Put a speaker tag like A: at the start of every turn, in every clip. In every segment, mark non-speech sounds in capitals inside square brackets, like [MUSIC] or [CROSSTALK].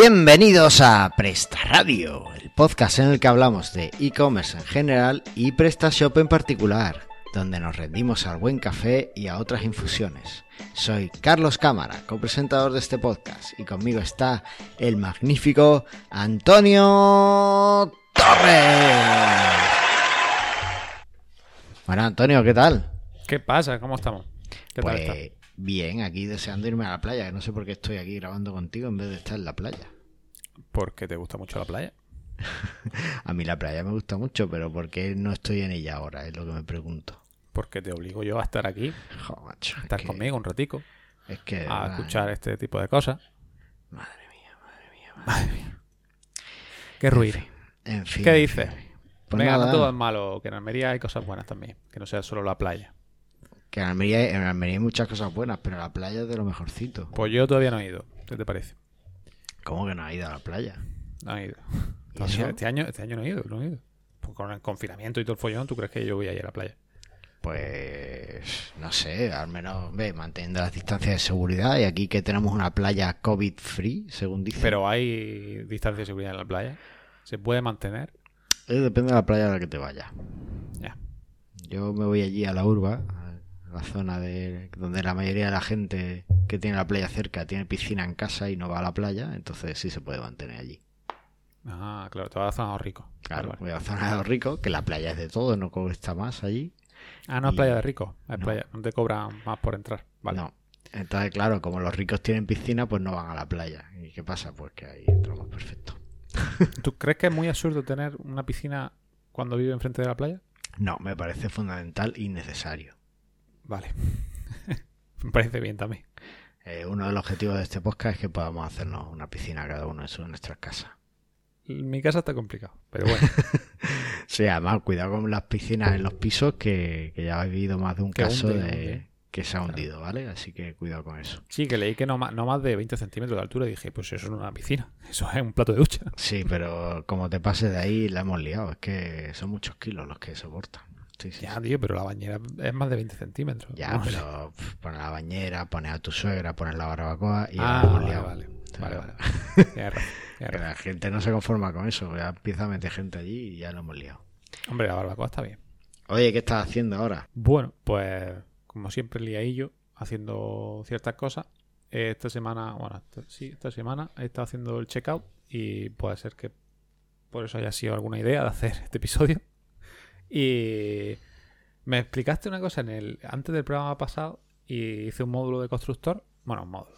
A: Bienvenidos a Presta Radio, el podcast en el que hablamos de e-commerce en general y PrestaShop en particular, donde nos rendimos al buen café y a otras infusiones. Soy Carlos Cámara, copresentador de este podcast, y conmigo está el magnífico Antonio Torres. Bueno, Antonio, ¿qué tal?
B: ¿Qué pasa? ¿Cómo estamos? ¿Qué tal
A: Pues
B: está?
A: Bien, aquí deseando irme a la playa, que no sé por qué estoy aquí grabando contigo en vez de estar en la playa.
B: Porque te gusta mucho la playa. [LAUGHS]
A: A mí la playa me gusta mucho, pero ¿por qué no estoy en ella ahora? Es lo que me pregunto.
B: Porque te obligo yo a estar aquí,
A: Jo, macho,
B: a
A: es
B: estar
A: que-
B: conmigo un ratico,
A: Es que...
B: a
A: verdad,
B: escuchar este tipo de cosas.
A: Madre mía, madre mía, madre mía.
B: Qué ruido.
A: En fin.
B: ¿Qué dices?
A: Pues
B: Venga,
A: nada,
B: no todo es malo, que en Almería hay cosas buenas también, que no sea solo la playa.
A: Que en Almería, en Almería hay muchas cosas buenas, pero la playa es de lo mejorcito.
B: Pues yo todavía no he ido, ¿qué te parece?
A: ¿Cómo que no has ido a la playa?
B: No he ido. Este año, este año no he ido, no he ido. Pues con el confinamiento y todo el follón, ¿tú crees que yo voy a ir a la playa?
A: Pues no sé, al menos ve, manteniendo las distancias de seguridad y aquí que tenemos una playa COVID free, según dicen.
B: Pero hay distancia de seguridad en la playa. ¿Se puede mantener?
A: Eh, depende de la playa a la que te vayas.
B: Ya.
A: Yo me voy allí a la urba, la zona de donde la mayoría de la gente que tiene la playa cerca tiene piscina en casa y no va a la playa, entonces sí se puede mantener allí.
B: Ah, claro, te vas a zonas rico.
A: Claro, a la zona de los ricos, que la playa es de todo, no cuesta más allí.
B: Ah, no es playa de rico, es
A: no.
B: playa, no te cobran más por entrar. Vale.
A: No. Entonces, claro, como los ricos tienen piscina, pues no van a la playa. ¿Y qué pasa? Pues que ahí entramos perfecto. [LAUGHS]
B: ¿Tú crees que es muy absurdo tener una piscina cuando vive enfrente de la playa?
A: No, me parece fundamental y necesario.
B: Vale. [LAUGHS] Me parece bien también.
A: Eh, uno de los objetivos de este podcast es que podamos hacernos una piscina cada uno en, su, en nuestras casas.
B: Mi casa está complicado, pero bueno, [LAUGHS]
A: Sí, además, cuidado con las piscinas en los pisos, que, que ya he vivido más de un
B: Que
A: caso
B: hunde,
A: de
B: hunde.
A: que se ha hundido, ¿vale? Así que cuidado con eso.
B: sí, que leí que no más, no más de 20 centímetros de altura y dije, pues eso no es una piscina, [LAUGHS] eso es un plato de ducha.
A: Sí, pero como te pases de ahí, la hemos liado. Es que son muchos kilos los que soportan. Sí, sí,
B: Ya, tío, pero la bañera es más de 20 centímetros.
A: Ya,
B: No
A: pero pf, poner la bañera, poner a tu suegra, poner la barbacoa y ya
B: Ah, vale,
A: liado.
B: vale, vale, [LAUGHS] vale.
A: La gente no se conforma con eso, ya empieza a meter gente allí y ya lo hemos liado.
B: Hombre, la barbacoa está bien.
A: Oye, ¿qué estás haciendo ahora?
B: Bueno, pues como siempre liadillo, haciendo ciertas cosas. Esta semana, bueno, esta- sí, esta semana he estado haciendo el checkout y puede ser que por eso haya sido alguna idea de hacer este episodio. Y me explicaste una cosa en el antes del programa pasado y hice un módulo de constructor. Bueno, un módulo.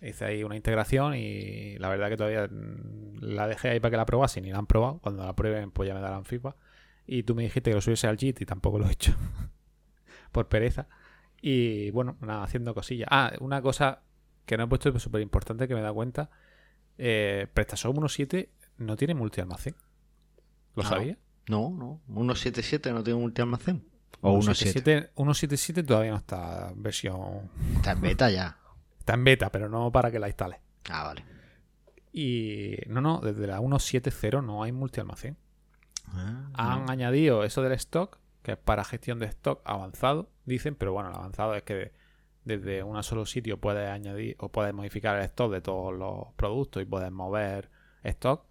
B: Hice ahí una integración y la verdad que todavía mm, la dejé ahí para que la probasen y la han probado. Cuando la prueben, pues ya me darán feedback. Y tú me dijiste que lo subiese al JIT y tampoco lo he hecho. [LAUGHS] por pereza. Y bueno, nada, haciendo cosillas. Ah, una cosa que no he puesto súper importante que me da cuenta. Eh, PrestaShop 1.7 no tiene multialmacén. ¿Lo
A: Ah,
B: sabía?
A: No, no. 177 no tiene multialmacén. O 1.7.
B: 1.77 1.77 todavía no está en versión.
A: Está en beta ya.
B: Está en beta, pero no para que la instales.
A: Ah, vale.
B: Y no, no, desde la 1.7.0 no hay multialmacén.
A: Ah,
B: Han añadido eso del stock, que es para gestión de stock avanzado, dicen, pero bueno, el avanzado es que desde un solo sitio puedes añadir o puedes modificar el stock de todos los productos y puedes mover stock,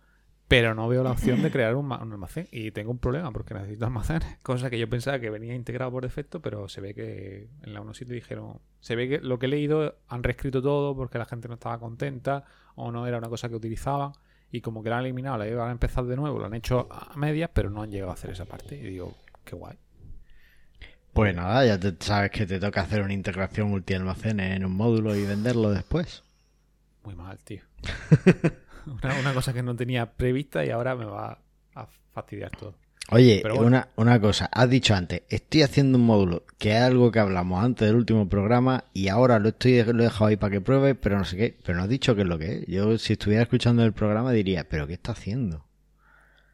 B: pero no veo la opción de crear un, ma- un almacén y tengo un problema porque necesito almacenes, [LAUGHS] cosa que yo pensaba que venía integrado por defecto, pero se ve que en la 1.7 dijeron, se ve que lo que he leído han reescrito todo porque la gente no estaba contenta o no era una cosa que utilizaban y como que la han eliminado, la iban a empezar de nuevo, lo han hecho a medias, pero no han llegado a hacer esa parte. Y digo, qué guay.
A: Pues nada, ya te, sabes que te toca hacer una integración multialmacenes en un módulo y venderlo después.
B: Muy mal, tío. [LAUGHS] [LAUGHS] una, una cosa que no tenía prevista y ahora me va a fastidiar todo.
A: Oye,
B: Pero bueno.
A: una, una cosa, has dicho antes, estoy haciendo un módulo, que es algo que hablamos antes del último programa y ahora lo estoy lo he dejado ahí para que pruebe, pero no sé qué, pero no has dicho qué es lo que es. Yo si estuviera escuchando el programa diría, pero ¿qué está haciendo?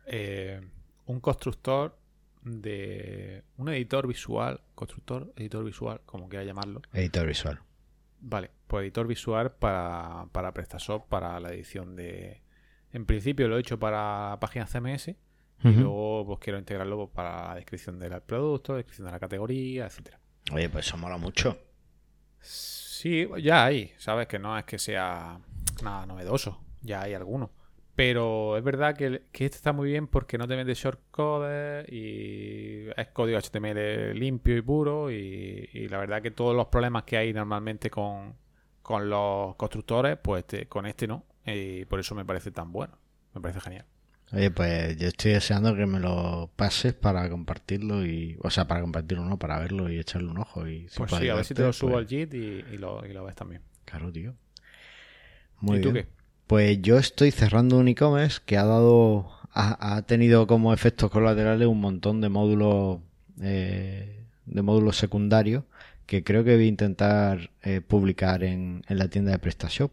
B: Eh, un constructor de. Un editor visual. Constructor, editor visual, como quiera llamarlo.
A: Editor visual.
B: Vale, pues editor visual para, para PrestaShop, para la edición de. En principio lo he hecho para páginas CMS. Y luego pues quiero integrarlo pues, para la descripción del producto, descripción de la categoría, etcétera.
A: Oye, pues eso mola mucho.
B: Sí, ya hay, ¿sabes? Que no es que sea nada novedoso. ya hay algunos. Pero es verdad que, que este está muy bien porque no te mete shortcodes y es código HTML limpio y puro. Y, y la verdad que todos los problemas que hay normalmente con, con los constructores, pues te- con este no. Y por eso me parece tan bueno. Me parece genial.
A: Oye, pues yo estoy deseando que me lo pases para compartirlo y, o sea, para compartirlo no, para verlo y echarle un ojo y
B: Pues
A: puede
B: sí, a ver si te lo subo
A: pues,
B: al JIT y, y lo, y lo ves también.
A: Claro, tío. Muy
B: ¿Y tú
A: bien.
B: qué?
A: Pues yo estoy cerrando un e-commerce que ha dado, ha, ha tenido como efectos colaterales un montón de módulos, eh, de módulos secundarios que creo que voy a intentar eh, publicar en, en la tienda de PrestaShop.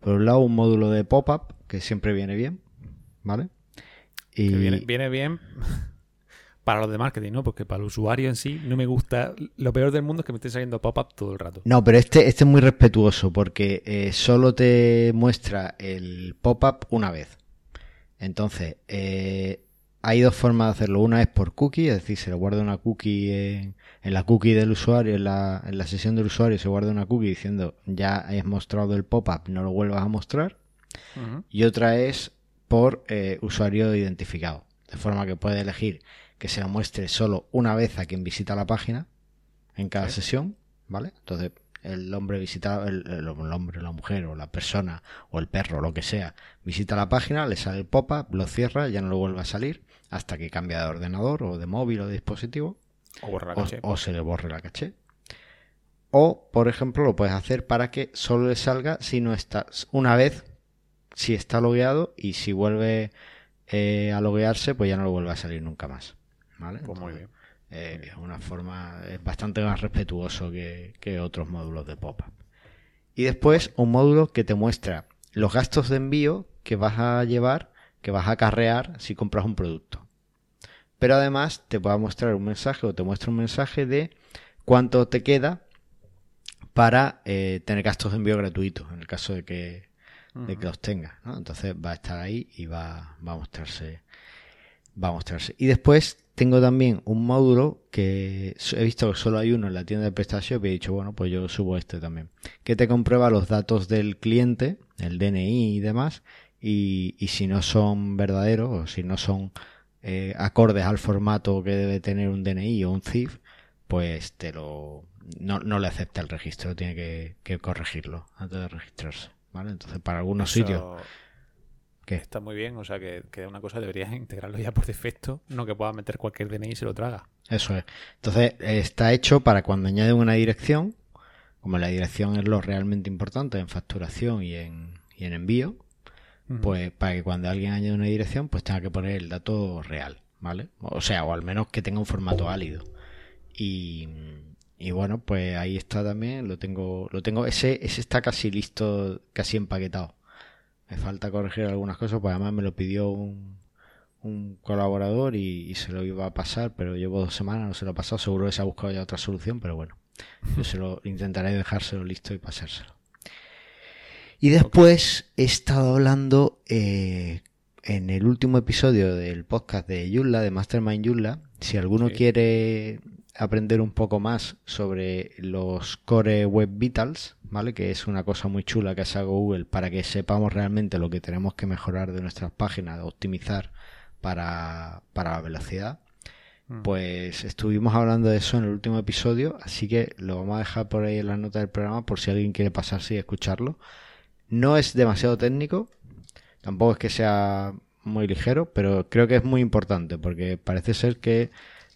A: Por un lado, un módulo de pop-up que siempre viene bien, ¿vale? Y
B: Que viene, viene bien para los de marketing, ¿no? Porque para el usuario en sí no me gusta. Lo peor del mundo es que me esté saliendo pop-up todo el rato.
A: No, pero este, este es muy respetuoso porque eh, solo te muestra el pop-up una vez. Entonces, eh, hay dos formas de hacerlo. Una es por cookie, es decir, se le guarda una cookie en, en la cookie del usuario, en la, en la sesión del usuario se guarda una cookie diciendo ya has mostrado el pop-up, no lo vuelvas a mostrar. Y otra es por eh, usuario identificado. De forma que puede elegir que se muestre solo una vez a quien visita la página en cada
B: Sí.
A: sesión, ¿vale? Entonces, el hombre visita, el, el hombre, la mujer o la persona o el perro, lo que sea, visita la página, le sale el pop-up, lo cierra, ya no lo vuelve a salir hasta que cambia de ordenador o de móvil o de dispositivo
B: O borra la
A: o,
B: caché.
A: o se le borre la caché. O, por ejemplo, lo puedes hacer para que solo le salga si no está una vez, si está logueado y si vuelve eh, a loguearse, pues ya no lo vuelve a salir nunca más. ¿Vale?
B: Pues muy
A: Entonces,
B: bien.
A: eh, es una forma, es bastante más respetuoso que, que otros módulos de pop-up. Y después un módulo que te muestra los gastos de envío que vas a llevar, que vas a acarrear si compras un producto. Pero además te va a mostrar un mensaje o te muestra un mensaje de cuánto te queda para eh, tener gastos de envío gratuitos en el caso de que, de que los tengas. ¿no? Entonces va a estar ahí y va, va a mostrarse. Va a mostrarse. Y después tengo también un módulo que he visto que solo hay uno en la tienda de PrestaShop y he dicho, bueno, pues yo subo este también. Que te comprueba los datos del cliente, el DNI y demás, y, y si no son verdaderos o si no son eh, acordes al formato que debe tener un DNI o un CIF, pues te lo no, no le acepta el registro, tiene que, que corregirlo antes de registrarse. ¿Vale? Entonces, para algunos
B: Eso
A: sitios. ¿Qué?
B: Está muy bien, o sea que, que una cosa deberías [LAUGHS] integrarlo ya por defecto, no que puedas meter cualquier DNI y se lo traga.
A: Eso es. Entonces, está hecho para cuando añaden una dirección, como la dirección es lo realmente importante en facturación y en, y en envío, pues para que cuando alguien añade una dirección, pues tenga que poner el dato real, ¿vale? O sea, o al menos que tenga un formato válido. Y, y bueno, pues ahí está también, lo tengo, lo tengo, ese, ese está casi listo, casi empaquetado. Me falta corregir algunas cosas, pues además me lo pidió un, un colaborador y, y se lo iba a pasar, pero llevo dos semanas, no se lo he pasado, seguro que se ha buscado ya otra solución, pero bueno, yo se lo intentaré dejárselo listo y pasárselo. Y después he estado hablando eh, en el último episodio del podcast de Yulla, de Mastermind Yulla. Si alguno
B: Sí.
A: quiere aprender un poco más sobre los Core Web Vitals, ¿vale? Que es una cosa muy chula que ha sacado Google para que sepamos realmente lo que tenemos que mejorar de nuestras páginas, optimizar para, para la velocidad.
B: Mm.
A: Pues estuvimos hablando de eso en el último episodio, así que lo vamos a dejar por ahí en las notas del programa por si alguien quiere pasarse y escucharlo. No es demasiado técnico, tampoco es que sea muy ligero, pero creo que es muy importante porque parece ser que,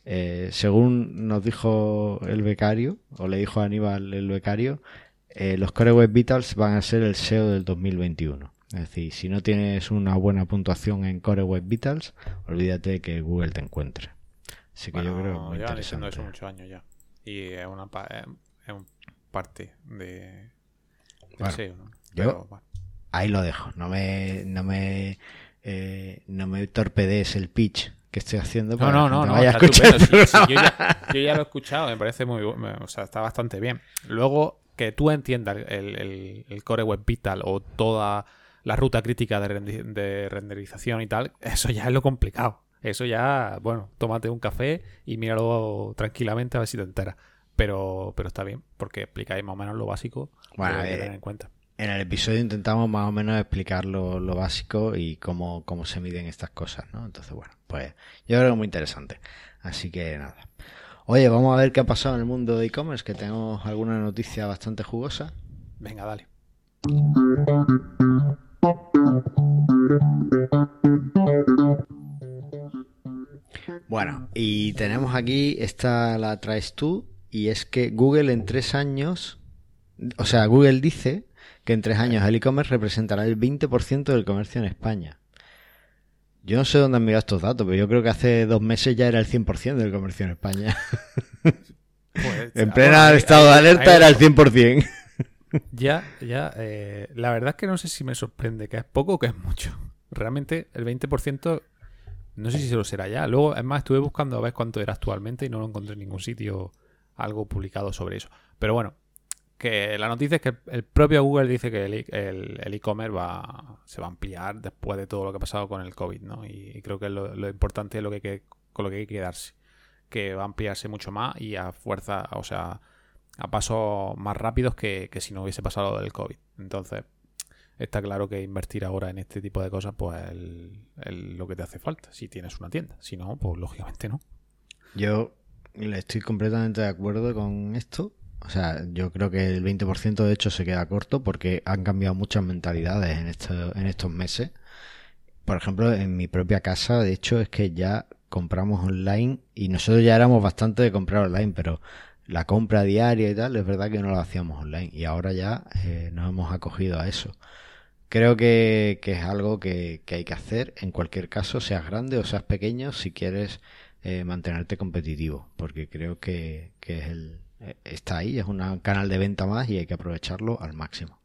A: eh, según nos dijo el becario, o le dijo a Aníbal el becario, eh, los Core Web Vitals van a ser el SEO del 2021. Es decir, si no tienes una buena puntuación en Core Web Vitals, olvídate de que Google te encuentre. Así que yo creo muy
B: llevan diciendo eso muchos años ya. Y es una pa- es- un parte de, del
A: Bueno,
B: SEO, ¿no?
A: yo-
B: Pero, bueno.
A: Ahí lo dejo. No me, no me, eh, no me torpedees el pitch que estoy haciendo.
B: No,
A: para
B: no, no, no,
A: vaya a
B: está Sí, sí, yo, ya, yo ya lo he escuchado, me parece muy bu- me- o sea, está bastante bien. Luego, que tú entiendas el, el- el Core Web Vital o toda la ruta crítica de, rendi- de renderización y tal, eso ya es lo complicado. Eso ya, bueno, tómate un café y míralo tranquilamente a ver si te enteras. Pero, pero está bien, porque explicáis más o menos lo básico
A: Bueno,
B: que hay que tener en cuenta.
A: En el episodio intentamos más o menos explicar lo, lo básico y cómo, cómo se miden estas cosas, ¿no? Entonces, bueno, pues yo creo que es muy interesante. Así que nada. Oye, vamos a ver qué ha pasado en el mundo de e-commerce, que tenemos alguna noticia bastante jugosa.
B: Venga, dale.
A: Bueno, y tenemos aquí, esta la traes tú, y es que Google en tres años, o sea, Google dice que en tres años el e-commerce representará el 20% del comercio en España. Yo no sé dónde han mirado estos datos, pero yo creo que hace dos meses ya era el 100% del comercio en España.
B: Pues, [LAUGHS]
A: en
B: ah,
A: plena
B: bueno,
A: estado de alerta era el 100%. [LAUGHS]
B: Ya, ya. eh, la verdad es que no sé si me sorprende que es poco o que es mucho. Realmente el 20% no sé si se lo será ya. Luego, es más, estuve buscando a ver cuánto era actualmente y no lo encontré en ningún sitio algo publicado sobre eso. Pero bueno, que la noticia es que el propio Google dice que el e-commerce va, se va a ampliar después de todo lo que ha pasado con el COVID, ¿no? Y, creo que lo, importante es lo que, con lo que hay que quedarse. Que va a ampliarse mucho más y a fuerza, o sea, a pasos más rápidos que, que si no hubiese pasado lo del COVID. Entonces, está claro que invertir ahora en este tipo de cosas, pues lo que te hace falta, si tienes una tienda. Si no, pues lógicamente no.
A: Yo le estoy completamente de acuerdo con esto. O sea, yo creo que el 20% de hecho se queda corto porque han cambiado muchas mentalidades en, esto- en estos meses. Por ejemplo, en mi propia casa, de hecho, es que ya compramos online y nosotros ya éramos bastante de comprar online, pero la compra diaria y tal, es verdad que no lo hacíamos online y ahora ya eh, nos hemos acogido a eso. Creo que, es algo que, que hay que hacer en cualquier caso, seas grande o seas pequeño, si quieres eh, mantenerte competitivo, porque creo que, es el, está ahí, es un canal de venta más y hay que aprovecharlo al máximo.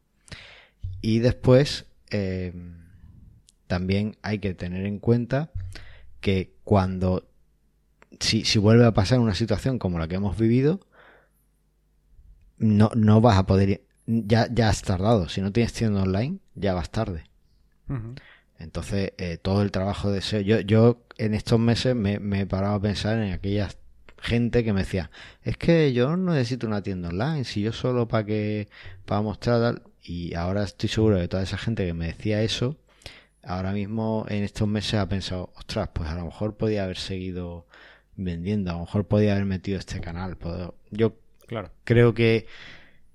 A: Y después eh, también hay que tener en cuenta que cuando, si, si vuelve a pasar una situación como la que hemos vivido, no, no vas a poder, ir- ya, ya has tardado, si no tienes tienda online, ya vas tarde. Entonces, eh, todo el trabajo de SEO. Yo, yo en estos meses me, me he parado a pensar en aquella gente que me decía, es que yo no necesito una tienda online, si yo solo para que, para mostrar. Y ahora estoy seguro de toda esa gente que me decía eso, ahora mismo en estos meses ha pensado, ostras, pues a lo mejor podía haber seguido vendiendo, a lo mejor podía haber metido este canal. puedo- Yo
B: Claro.
A: creo que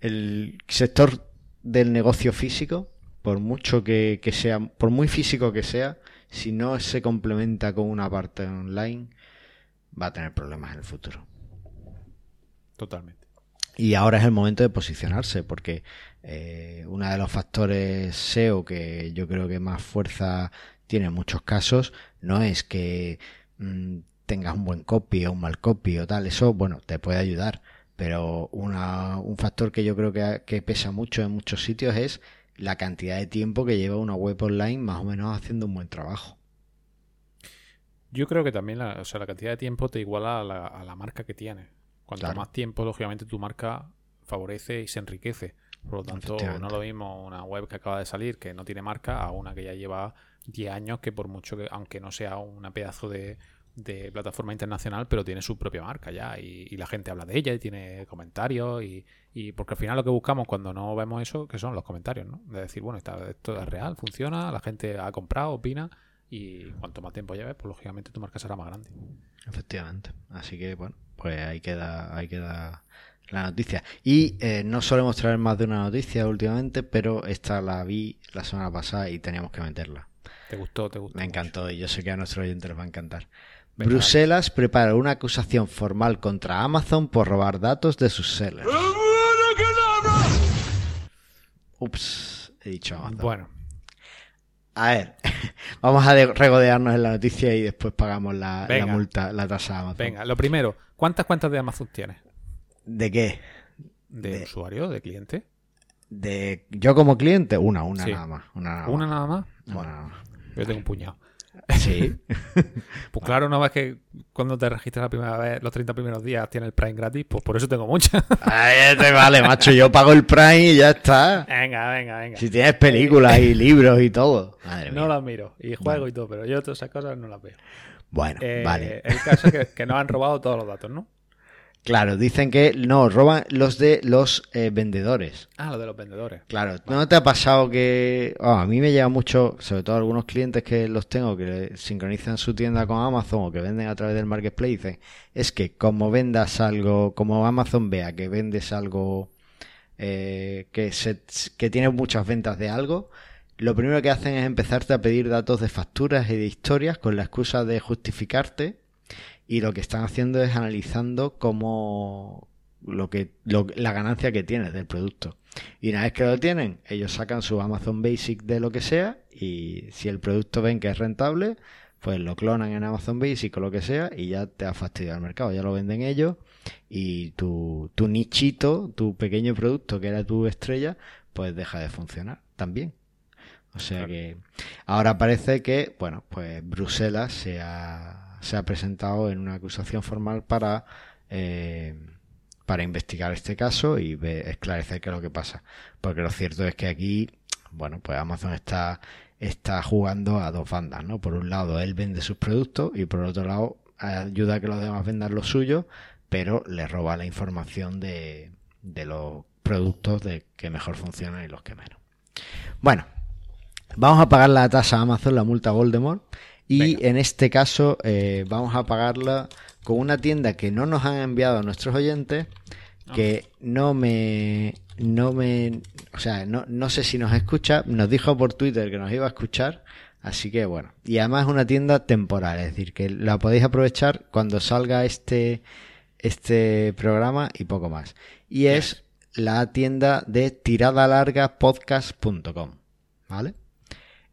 A: el sector del negocio físico, por mucho que, que sea, por muy físico que sea, si no se complementa con una parte online, va a tener problemas en el futuro.
B: Totalmente.
A: Y ahora es el momento de posicionarse, porque eh, uno de los factores SEO que yo creo que más fuerza tiene en muchos casos no es que mm, tengas un buen copy o un mal copy o tal, eso, bueno, te puede ayudar, pero una, un factor que yo creo que, que pesa mucho en muchos sitios es la cantidad de tiempo que lleva una web online más o menos haciendo un buen trabajo.
B: Yo creo que también la, o sea, la cantidad de tiempo te iguala a la, a la marca que tienes. Cuanto
A: Claro.
B: más tiempo, lógicamente, tu marca favorece y se enriquece. Por lo tanto, no lo mismo una web que acaba de salir, que no tiene marca, a una que ya lleva 10 años, que por mucho que, aunque no sea una pedazo de, de plataforma internacional, pero tiene su propia marca ya. Y, y la gente habla de ella y tiene comentarios. Y, y porque al final lo que buscamos cuando no vemos eso, que son los comentarios, ¿no? De decir, bueno, está- esto es real, funciona, la gente ha comprado, opina. Y cuanto más tiempo lleves, pues lógicamente tu marca será más grande.
A: Efectivamente. Así que bueno, pues ahí queda, ahí queda la noticia. Y eh, no solemos traer más de una noticia últimamente, pero esta la vi la semana pasada y teníamos que meterla.
B: ¿Te gustó? ¿Te gustó?
A: Me
B: mucho?
A: encantó y yo sé que a nuestros oyentes les va a encantar.
B: Venga,
A: Bruselas prepara una acusación formal contra Amazon por robar datos de sus sellers. Ups, he dicho Amazon.
B: Bueno,
A: A ver, vamos a de- regodearnos en la noticia y después pagamos la, multa, la tasa de Amazon.
B: venga, lo primero, ¿cuántas cuentas de Amazon tienes?
A: ¿De qué?
B: ¿De,
A: De-
B: usuario, de cliente?
A: De yo como cliente, una, una
B: Sí.
A: nada más. Una nada
B: ¿Una
A: más.
B: nada más?
A: Una
B: Bueno,
A: nada más.
B: yo tengo un puñado.
A: Sí, [LAUGHS]
B: Pues claro, no ves que cuando te registras la primera vez, los 30 primeros días tienes el Prime gratis, pues por eso tengo muchas. [LAUGHS]
A: Ahí te vale, macho. Yo pago el Prime y ya está.
B: venga, venga, venga.
A: Si tienes películas y libros y todo. Madre mía.
B: No las miro. Y juego y todo, pero yo todas esas cosas no las veo.
A: Bueno,
B: Eh,
A: vale.
B: El caso es que, que nos han robado todos los datos, ¿no?
A: Claro, dicen que no, roban los de los eh, vendedores.
B: Ah, los de los vendedores.
A: Claro, ¿no te ha pasado que oh, a mí me llega mucho, sobre todo algunos clientes que los tengo que sincronizan su tienda con Amazon o que venden a través del marketplace, dicen, es que como vendas algo, como Amazon vea que vendes algo eh, que, se, que tiene muchas ventas de algo, lo primero que hacen es empezarte a pedir datos de facturas y de historias con la excusa de justificarte y lo que están haciendo es analizando cómo lo que la ganancia que tienes del producto. Y una vez que lo tienen, ellos sacan su Amazon Basic de lo que sea y si el producto ven que es rentable, pues lo clonan en Amazon Basic o lo que sea y ya te ha fastidiado el mercado, ya lo venden ellos y tu, tu nichito, tu pequeño producto que era tu estrella, pues deja de funcionar también. O sea que ahora parece que, bueno, pues Bruselas se ha se ha presentado en una acusación formal para, eh, para investigar este caso y esclarecer qué es lo que pasa. Porque lo cierto es que aquí, bueno, pues Amazon está, está jugando a dos bandas, ¿no? Por un lado, él vende sus productos y por otro lado, ayuda a que los demás vendan los suyos, pero le roba la información de, de los productos de que mejor funcionan y los que menos. Bueno, vamos a pagar la tasa a Amazon, la multa Voldemort, y en este caso eh, vamos a pagarla con una tienda que no nos han enviado nuestros oyentes, que no me, no me, o sea, no, no sé si nos escucha, nos dijo por Twitter que nos iba a escuchar, así que bueno, y además es una tienda temporal, es decir, que la podéis aprovechar cuando salga este, este programa y poco más. Y es la tienda de tiradalargapodcast.com, ¿vale?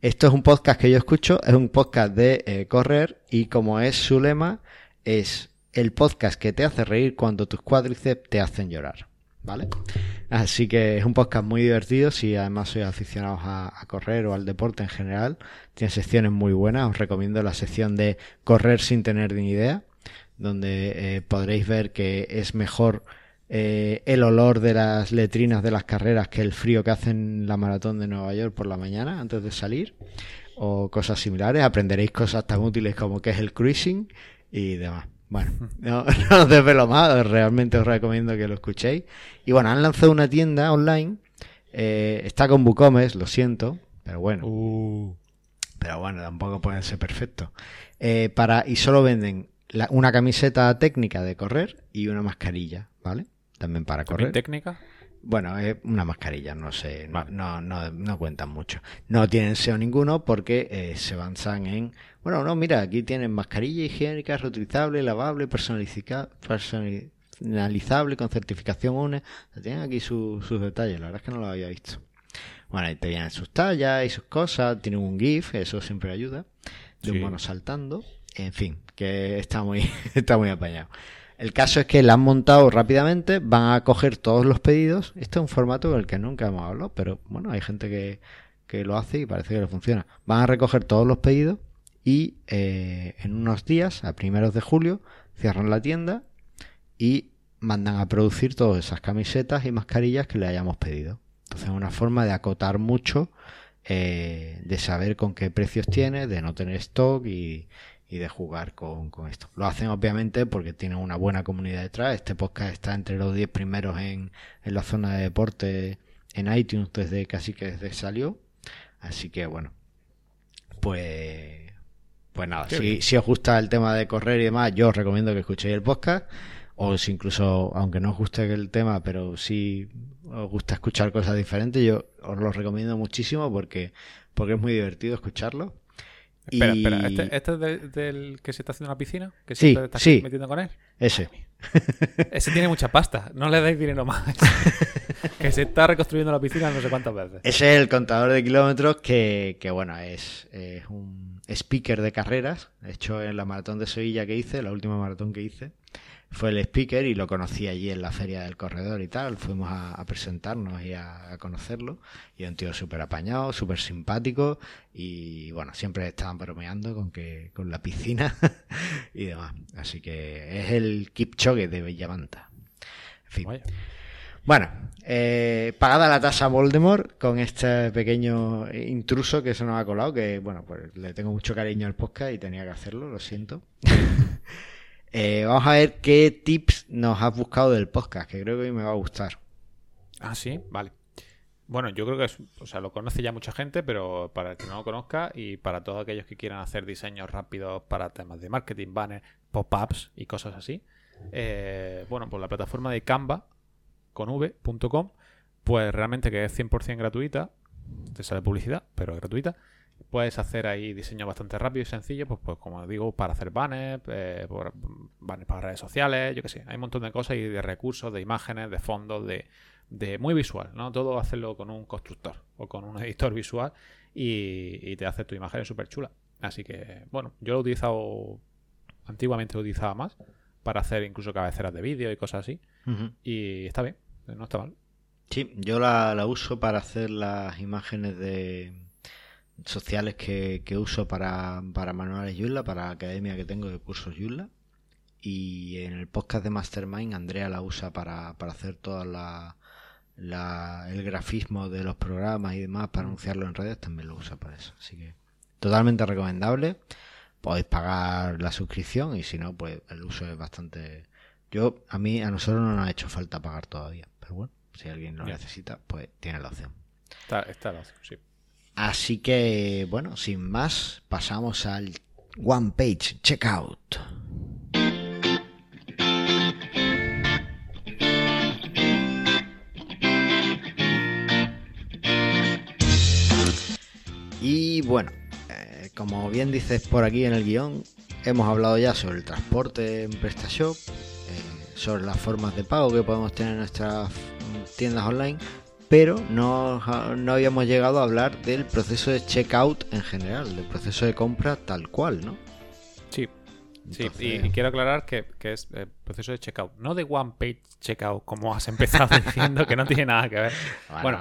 A: Esto es un podcast que yo escucho, es un podcast de eh, correr y como es su lema, es el podcast que te hace reír cuando tus cuádriceps te hacen llorar. ¿Vale? Así que es un podcast muy divertido si además sois aficionados a, correr o al deporte en general. Tiene secciones muy buenas. Os recomiendo la sección de correr sin tener ni idea, donde eh, podréis ver que es mejor eh, el olor de las letrinas de las carreras que el frío que hacen la maratón de Nueva York por la mañana antes de salir o cosas similares. Aprenderéis cosas tan útiles como que es el cruising y demás. Bueno, [LAUGHS] no, [LAUGHS] no os desvelo más, realmente os recomiendo que lo escuchéis. Y bueno, han lanzado una tienda online, eh, está con WooCommerce, lo siento, pero bueno.
B: Uh.
A: Pero bueno, tampoco pueden ser perfectos. Eh, para, y solo venden una camiseta técnica de correr y una mascarilla, ¿vale? También para correr.
B: técnica?
A: Bueno, es una mascarilla, no sé, no, no, no, cuentan mucho. No tienen SEO ninguno porque eh, se basan en, bueno, no, mira, aquí tienen mascarilla higiénica, reutilizable, lavable, personalizable, con certificación UNE. Tienen aquí sus detalles, la verdad es que no lo había visto. Bueno, ahí te vienen sus tallas y sus cosas, tienen un GIF, eso siempre ayuda, de un mono saltando. En fin, que está muy, [LAUGHS] está muy apañado. El caso es que la han montado rápidamente, van a coger todos los pedidos. Este es un formato del que nunca hemos hablado, pero bueno, hay gente que, lo hace y parece que le funciona. Van a recoger todos los pedidos y eh, en unos días, a primeros de julio, cierran la tienda y mandan a producir todas esas camisetas y mascarillas que le hayamos pedido. Entonces es una forma de acotar mucho, eh, de saber con qué precios tiene, de no tener stock y, y de jugar con, esto. Lo hacen obviamente porque tienen una buena comunidad detrás. Este podcast está entre los 10 primeros en, en la zona de deporte en iTunes desde casi que desde salió. Así que bueno, pues pues nada, si, si, os gusta el tema de correr y demás, yo os recomiendo que escuchéis el podcast. O si incluso, aunque no os guste el tema, pero si os gusta escuchar cosas diferentes, yo os lo recomiendo muchísimo porque, porque es muy divertido escucharlo.
B: Espera, espera, ¿este, este es del que se está haciendo en la piscina? ¿Que
A: sí,
B: te estás
A: sí.
B: metiendo con él?
A: Ese.
B: Ese tiene mucha pasta, no le dais dinero más. [LAUGHS] que se está reconstruyendo la piscina no sé cuántas veces.
A: Ese es el contador de kilómetros que, que bueno, es, es un speaker de carreras, hecho en la maratón de Sevilla que hice, la última maratón que hice fue el speaker y lo conocí allí en la feria del corredor y tal. Fuimos a, presentarnos y a, conocerlo. Y un tío súper apañado, súper simpático. Y bueno, siempre estaban bromeando con que con la piscina [LAUGHS] y demás. Así que es el Kipchoge de Bellamanta. En fin. Bueno, eh, pagada la tasa Voldemort con este pequeño intruso que se nos ha colado, que bueno, pues le tengo mucho cariño al podcast y tenía que hacerlo, lo siento. [LAUGHS] Eh, vamos a ver qué tips nos has buscado del podcast, que creo que hoy me va a gustar.
B: Ah, sí, vale. Bueno, yo creo que es, o sea, lo conoce ya mucha gente, pero para el que no lo conozca y para todos aquellos que quieran hacer diseños rápidos para temas de marketing, banners, pop-ups y cosas así, eh, bueno, pues la plataforma de Canva con v.com, pues realmente que es 100% gratuita, te sale publicidad, pero es gratuita. Puedes hacer ahí diseños bastante rápido y sencillo, pues, pues como digo, para hacer banners, eh, banners para redes sociales, yo qué sé, hay un montón de cosas y de recursos, de imágenes, de fondos, de, de muy visual, ¿no? Todo hacerlo con un constructor o con un editor visual y, te hace tu imagen súper chula. Así que, bueno, yo lo he utilizado, antiguamente lo utilizaba más para hacer incluso cabeceras de vídeo y cosas así. Y está bien, no está mal.
A: Sí, yo la, uso para hacer las imágenes de sociales que, uso para, para manuales Joomla, para la academia que tengo de cursos Joomla. Y en el podcast de Mastermind, Andrea la usa para, para hacer toda la, el grafismo de los programas y demás para anunciarlo en redes también lo usa para eso. Así que totalmente recomendable. Podéis pagar la suscripción y si no, pues el uso es bastante... Yo, a mí, a nosotros no nos ha hecho falta pagar todavía. Pero bueno, si alguien lo necesita, pues tiene la opción.
B: Está, está la opción, sí.
A: Así que, bueno, sin más, pasamos al One Page Checkout. Y bueno, eh, como bien dices por aquí en el guion, hemos hablado ya sobre el transporte en PrestaShop, eh, sobre las formas de pago que podemos tener en nuestras tiendas online, pero no, no habíamos llegado a hablar del proceso de checkout en general, del proceso de compra tal cual, ¿no?
B: Sí, Sí, y, quiero aclarar que, es el proceso de checkout, no de one page checkout, como has empezado [LAUGHS] diciendo, que no tiene nada que ver.
A: Bueno,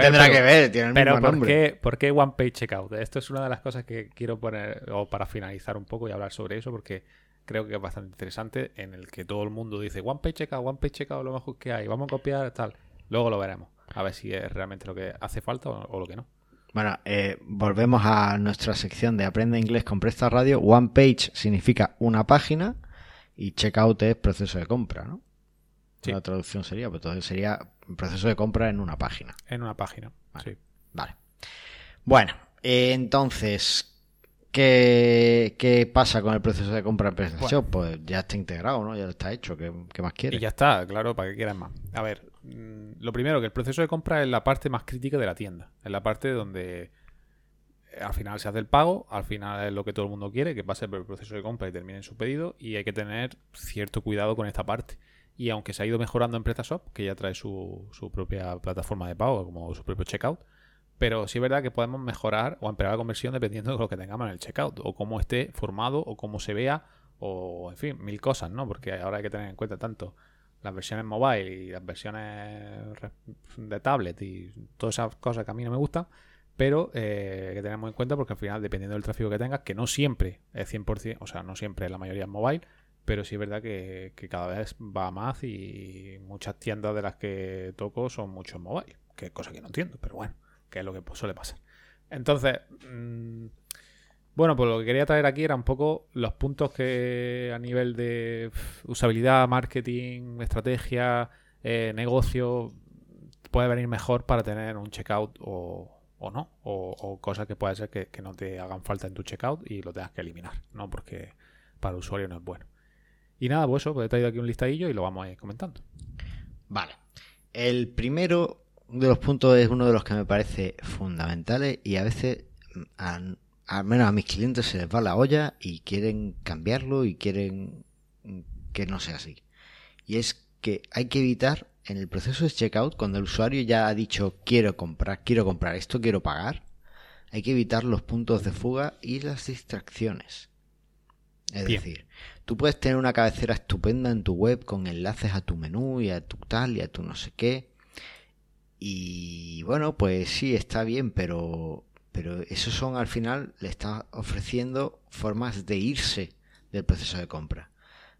A: tendrá que ver, tiene el
B: pero
A: mismo
B: ¿por Qué, ¿por qué one page checkout? Esto es una de las cosas que quiero poner, o para finalizar un poco y hablar sobre eso, porque creo que es bastante interesante, en el que todo el mundo dice one page checkout, one page checkout, lo mejor que hay, vamos a copiar tal. Luego lo veremos, a ver si es realmente lo que hace falta o lo que no.
A: Bueno, eh, volvemos a nuestra sección de Aprende Inglés con Presta Radio. One page significa una página y checkout es proceso de compra, ¿no? La traducción sería, pues entonces sería proceso de compra en una página.
B: En una página, sí.
A: Vale. Bueno, eh, entonces, ¿qué, ¿qué, pasa con el proceso de compra en PrestaShop? Pues ya está integrado, ¿no? Ya está hecho. ¿Qué, qué más quieres?
B: Y ya está, claro, ¿para qué quieras más? A ver, lo primero, que el proceso de compra es la parte más crítica de la tienda. Es la parte donde eh, al final se hace el pago, al final es lo que todo el mundo quiere, que pase por el proceso de compra y termine su pedido, y hay que tener cierto cuidado con esta parte. Y aunque se ha ido mejorando en PrestaShop, que ya trae su, su propia plataforma de pago, como su propio checkout, pero sí es verdad que podemos mejorar o empeorar la conversión dependiendo de lo que tengamos en el checkout, o cómo esté formado, o cómo se vea, o en fin, mil cosas, ¿no? Porque ahora hay que tener en cuenta tanto las versiones mobile y las versiones de tablet y todas esas cosas que a mí no me gustan, pero eh, que tenemos en cuenta porque al final, dependiendo del tráfico que tengas, que no siempre es 100%, o sea, no siempre la mayoría es mobile, pero sí es verdad que, cada vez va más y muchas tiendas de las que toco son mucho mobile, que es cosa que no entiendo, pero bueno, que es lo que suele pasar. Entonces, mm, bueno, pues lo que quería traer aquí era un poco los puntos que a nivel de usabilidad, marketing, estrategia, eh, negocio, puede venir mejor para tener un checkout o, no, o, cosas que puede ser que, no te hagan falta en tu checkout y lo tengas que eliminar, ¿no? Porque para el usuario no es bueno. Y nada, pues eso, pues he traído aquí un listadillo y lo vamos a ir comentando.
A: Vale. El primero de los puntos es uno de los que me parece fundamentales y a veces al menos a mis clientes se les va la olla y quieren cambiarlo y quieren que no sea así. Y es que hay que evitar en el proceso de checkout, cuando el usuario ya ha dicho quiero comprar, quiero comprar esto, quiero pagar, hay que evitar los puntos de fuga y las distracciones. Es decir, tú puedes tener una cabecera estupenda en tu web con enlaces a tu menú y a tu tal y a tu no sé qué. Y bueno, pues sí, está bien, pero pero eso son al final, le está ofreciendo formas de irse del proceso de compra.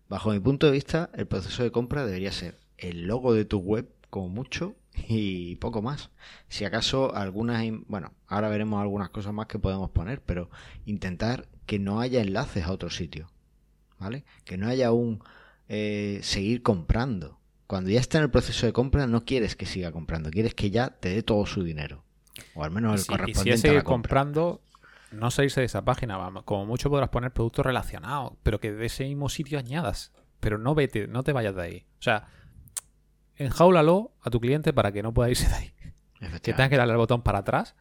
A: Bajo mi punto de vista, el proceso de compra debería ser el logo de tu web, como mucho, [LAUGHS] y poco más. Si acaso algunas, bueno, ahora veremos algunas cosas más que podemos poner, pero intentar que no haya enlaces a otro sitio, ¿vale? Que no haya un eh, seguir comprando. Cuando ya está en el proceso de compra, no quieres que siga comprando, quieres que ya te dé todo su dinero. O al menos el correspondiente.
B: Y si
A: seguir
B: comprando, no salirse de esa página. Vamos. Como mucho podrás poner productos relacionados, pero que de ese mismo sitio añadas. Pero no vete, no te vayas de ahí. O sea, enjaúlalo a tu cliente para que no pueda irse de ahí. Que tenga que darle el botón para atrás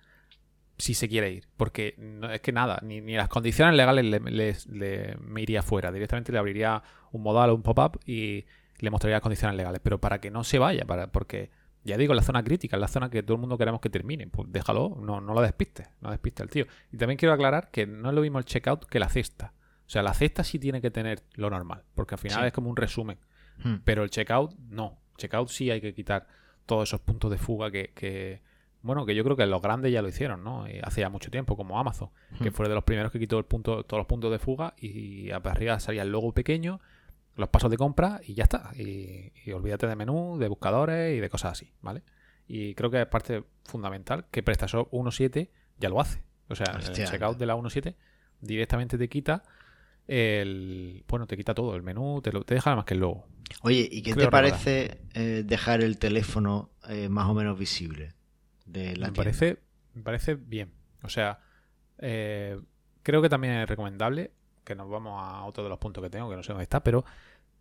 B: si se quiere ir. Porque no, es que nada, ni, las condiciones legales le, me iría fuera. Directamente le abriría un modal o un pop-up y le mostraría las condiciones legales. Pero para que no se vaya, para, porque ya digo, la zona crítica, la zona que todo el mundo queremos que termine. Pues déjalo, no, no lo despistes, no despistes al tío. Y también quiero aclarar que no es lo mismo el checkout que la cesta. O sea, la cesta sí tiene que tener lo normal, porque al final es como un resumen. Hmm. Pero el checkout no. Checkout sí hay que quitar todos esos puntos de fuga que bueno, que yo creo que los grandes ya lo hicieron, ¿no? hace ya mucho tiempo, como Amazon, que fue de los primeros que quitó el punto, todos los puntos de fuga y arriba salía el logo pequeño, los pasos de compra y ya está. Y, olvídate de menú, de buscadores y de cosas así, ¿vale? Y creo que es parte fundamental que PrestaShop 1.7 ya lo hace. O sea, el checkout de la 1.7 directamente te quita el. Bueno, te quita todo, el menú, te, te deja nada más que el logo.
A: Oye, ¿y qué te parece eh, dejar el teléfono eh, más o menos visible? me
B: Parece, me parece bien. O sea, eh, creo que también es recomendable, que nos vamos a otro de los puntos que tengo, que no sé dónde está, pero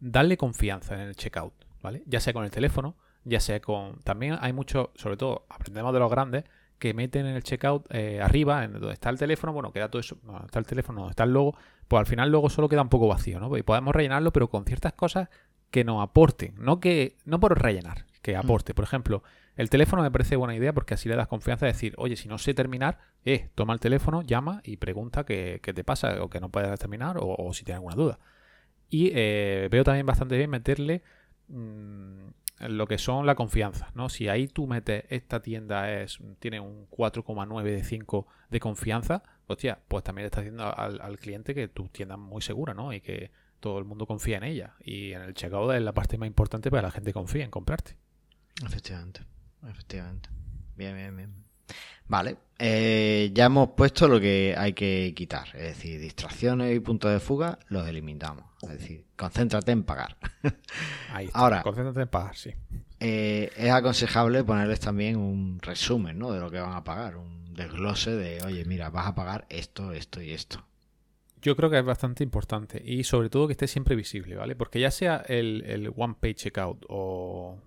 B: darle confianza en el checkout, ¿vale? Ya sea con el teléfono, ya sea con... También hay mucho, sobre todo, aprendemos de los grandes, que meten en el checkout eh, arriba, en donde está el teléfono, bueno, queda todo eso, no, está el teléfono, donde está el logo, pues al final luego solo queda un poco vacío, ¿no? Y podemos rellenarlo, pero con ciertas cosas que nos aporten, no que no por rellenar, que aporte. Por ejemplo, el teléfono me parece buena idea porque así le das confianza de decir, oye, si no sé terminar, eh, toma el teléfono, llama y pregunta qué, te pasa o que no puedes terminar o, si tienes alguna duda. Y eh, veo también bastante bien meterle mm, lo que son la confianza, ¿no? Si ahí tú metes esta tienda es tiene un 4,9 de 5 de confianza, hostia, pues también le estás diciendo al, cliente que tu tienda es muy segura, ¿no? Y que todo el mundo confía en ella. Y en el checkout es la parte más importante para que la gente confíe en comprarte.
A: Efectivamente. Efectivamente. Bien, bien, bien. Vale, eh, ya hemos puesto lo que hay que quitar, es decir, distracciones y puntos de fuga los eliminamos. Es decir, concéntrate en pagar. [LAUGHS]
B: Ahí está. Ahora, concéntrate en pagar, sí.
A: Eh, es aconsejable ponerles también un resumen ¿no? de lo que van a pagar, un desglose de, oye, mira, vas a pagar esto, esto y esto.
B: Yo creo que es bastante importante y sobre todo que esté siempre visible, ¿vale? Porque ya sea el, el One Page Checkout o,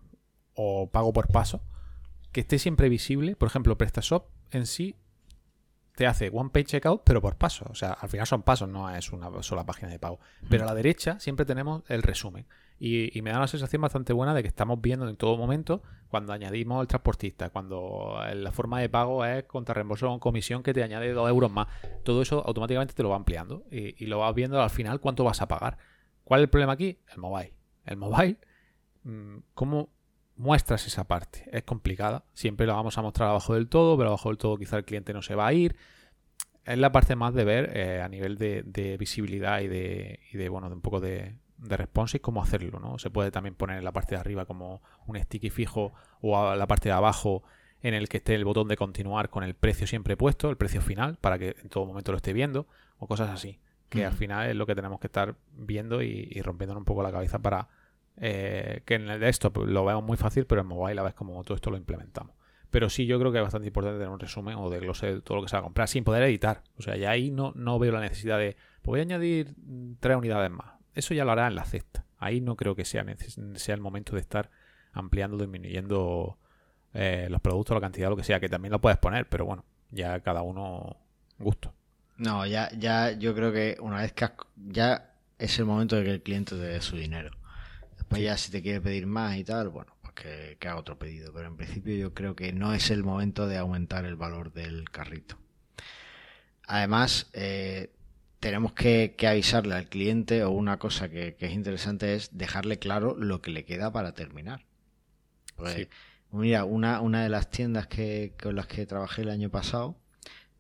B: o pago por paso, que esté siempre visible. Por ejemplo, PrestaShop en sí te hace one page checkout, pero por paso. O sea, al final son pasos, no es una sola página de pago. Pero a la derecha siempre tenemos el resumen. Y, me da una sensación bastante buena de que estamos viendo en todo momento cuando añadimos el transportista, cuando la forma de pago es contra reembolso o comisión que te añade 2 euros más. Todo eso automáticamente te lo va ampliando y, y lo vas viendo al final cuánto vas a pagar. ¿Cuál es el problema aquí? El mobile. El mobile, mm, ¿cómo muestras esa parte. Es complicada. Siempre la vamos a mostrar abajo del todo, pero abajo del todo quizá el cliente no se va a ir. Es la parte más de ver eh, a nivel de, visibilidad y de, y de, bueno, de un poco de, de response cómo hacerlo, ¿no? Se puede también poner en la parte de arriba como un sticky fijo o a la parte de abajo en el que esté el botón de continuar con el precio siempre puesto, el precio final, para que en todo momento lo esté viendo, o cosas así, que al final es lo que tenemos que estar viendo y, y rompiéndonos un poco la cabeza para, eh, que en el desktop lo vemos muy fácil, pero en mobile a ver cómo todo esto lo implementamos. Pero sí, yo creo que es bastante importante tener un resumen o desglose de todo lo que se va a comprar sin poder editar. O sea, ya ahí no, no veo la necesidad de, pues voy a añadir tres unidades más. Eso ya lo hará en la cesta. Ahí no creo que sea, sea el momento de estar ampliando, disminuyendo eh, los productos, la cantidad, lo que sea, que también lo puedes poner, pero bueno, ya cada uno gusto.
A: No, ya, ya yo creo que una vez que ya es el momento de que el cliente te dé su dinero. Pues ya si te quiere pedir más y tal, bueno, pues que, haga otro pedido. Pero en principio yo creo que no es el momento de aumentar el valor del carrito. Además, eh, tenemos que, avisarle al cliente o una cosa que, es interesante es dejarle claro lo que le queda para terminar. Pues, mira, una, una de las tiendas que, con las que trabajé el año pasado,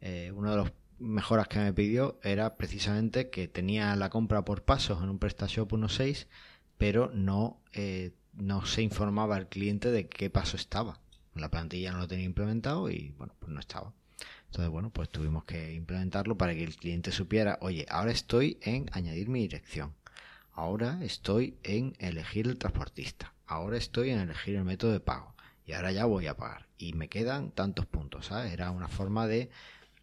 A: eh, una de las mejoras que me pidió era precisamente que tenía la compra por pasos en un PrestaShop 1.6 pero no, eh, no se informaba al cliente de qué paso estaba. La plantilla no lo tenía implementado y bueno, pues no estaba. Entonces, bueno, pues tuvimos que implementarlo para que el cliente supiera, oye, ahora estoy en añadir mi dirección. ahora estoy en elegir el transportista, ahora estoy en elegir el método de pago y ahora ya voy a pagar y me quedan tantos puntos. Era una forma de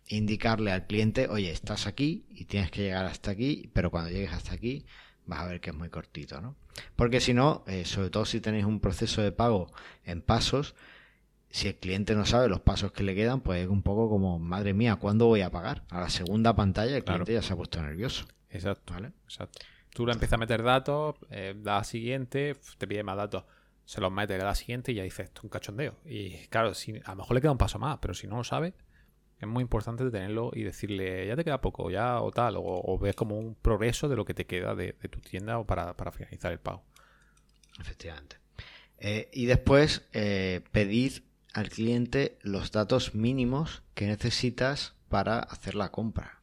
A: indicarle al cliente, oye, estás aquí y tienes que llegar hasta aquí, pero cuando llegues hasta aquí vas a ver que es muy cortito, ¿no? Porque si no, eh, sobre todo si tenéis un proceso de pago en pasos, si el cliente no sabe los pasos que le quedan, pues es un poco como, madre mía, ¿cuándo voy a pagar? A la segunda pantalla el cliente ya se ha puesto nervioso.
B: Exacto, ¿vale? Exacto. Tú le empiezas a meter datos, eh, da siguiente, te pide más datos, se los mete, le da siguiente y ya dices, esto es un cachondeo. Y claro, si, a lo mejor le queda un paso más, pero si no lo sabe, es muy importante tenerlo y decirle, ya te queda poco, ya o tal, o, ves como un progreso de lo que te queda de, tu tienda o para, finalizar el pago.
A: Efectivamente. Eh, y después eh, pedir al cliente los datos mínimos que necesitas para hacer la compra.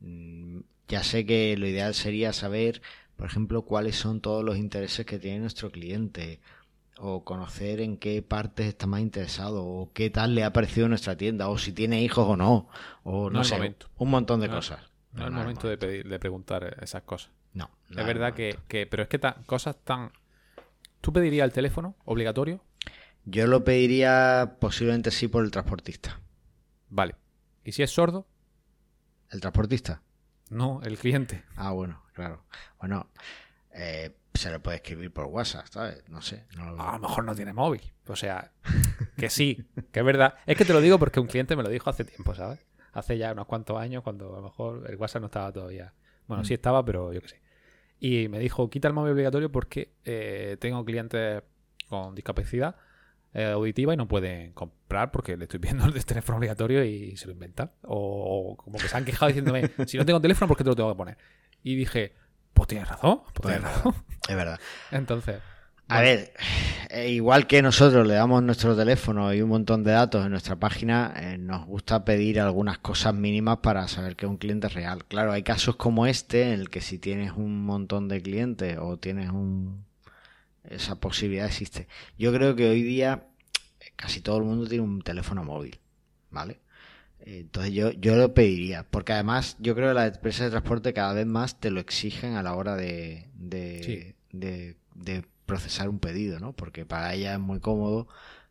A: Mm, ya sé que lo ideal sería saber, por ejemplo, cuáles son todos los intereses que tiene nuestro cliente, o conocer en qué partes está más interesado, o qué tal le ha parecido nuestra tienda, o si tiene hijos o no, o no, sé, un montón de cosas.
B: No, es el momento, de, pedir, de preguntar esas cosas.
A: No.
B: es verdad que, que, pero es que cosas tan... ¿Tú pedirías el teléfono obligatorio?
A: Yo lo pediría posiblemente sí por el transportista.
B: Vale. ¿Y si es sordo?
A: ¿El transportista?
B: No, el cliente.
A: Ah, bueno, claro. Bueno, eh, se le puede escribir por WhatsApp, ¿sabes? No sé.
B: A lo mejor no tiene móvil. O sea, que sí, que es verdad. Es que te lo digo porque un cliente me lo dijo hace tiempo, ¿sabes? Hace ya unos cuantos años cuando a lo mejor el WhatsApp no estaba todavía. Bueno, sí mm. estaba, pero yo qué sé. Y me dijo, quita el móvil obligatorio porque eh, tengo clientes con discapacidad eh, auditiva y no pueden comprar porque le estoy viendo [LAUGHS] el teléfono obligatorio y se lo inventan. O, como que se han quejado diciéndome, si no tengo teléfono, ¿por qué te lo tengo que poner? Y dije, pues tienes razón, pues tienes razón.
A: Es verdad. [LAUGHS]
B: Entonces.
A: A ver, eh, igual que nosotros le damos nuestro teléfono y un montón de datos en nuestra página, eh, nos gusta pedir algunas cosas mínimas para saber que un cliente es real. Claro, hay casos como este en el que si tienes un montón de clientes o tienes un, esa posibilidad existe. Yo creo que hoy día casi todo el mundo tiene un teléfono móvil, ¿vale? Entonces yo, yo lo pediría, porque además yo creo que las empresas de transporte cada vez más te lo exigen a la hora de, de, de, procesar un pedido, ¿no? Porque para ella es muy cómodo.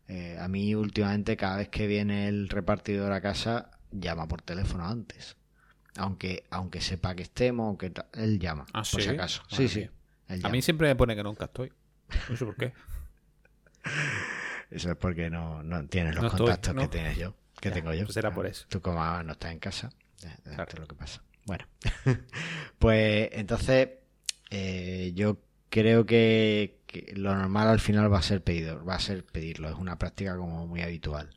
A: Eh, a mí últimamente cada vez que viene el repartidor a casa llama por teléfono antes. Aunque, aunque sepa que estemos, aunque él llama,
B: ¿Ah,
A: por si acaso. sí, sí.
B: A mí siempre me pone que nunca estoy. No sé por qué. [LAUGHS]
A: Eso es porque no, no tienes los contactos que tienes yo, que tengo yo.
B: Pues era por eso.
A: Tú como no estás en casa, es lo que pasa. Bueno, [LAUGHS] pues entonces eh, yo creo que, lo normal al final va a ser pedirlo, va a ser pedirlo, es una práctica como muy habitual.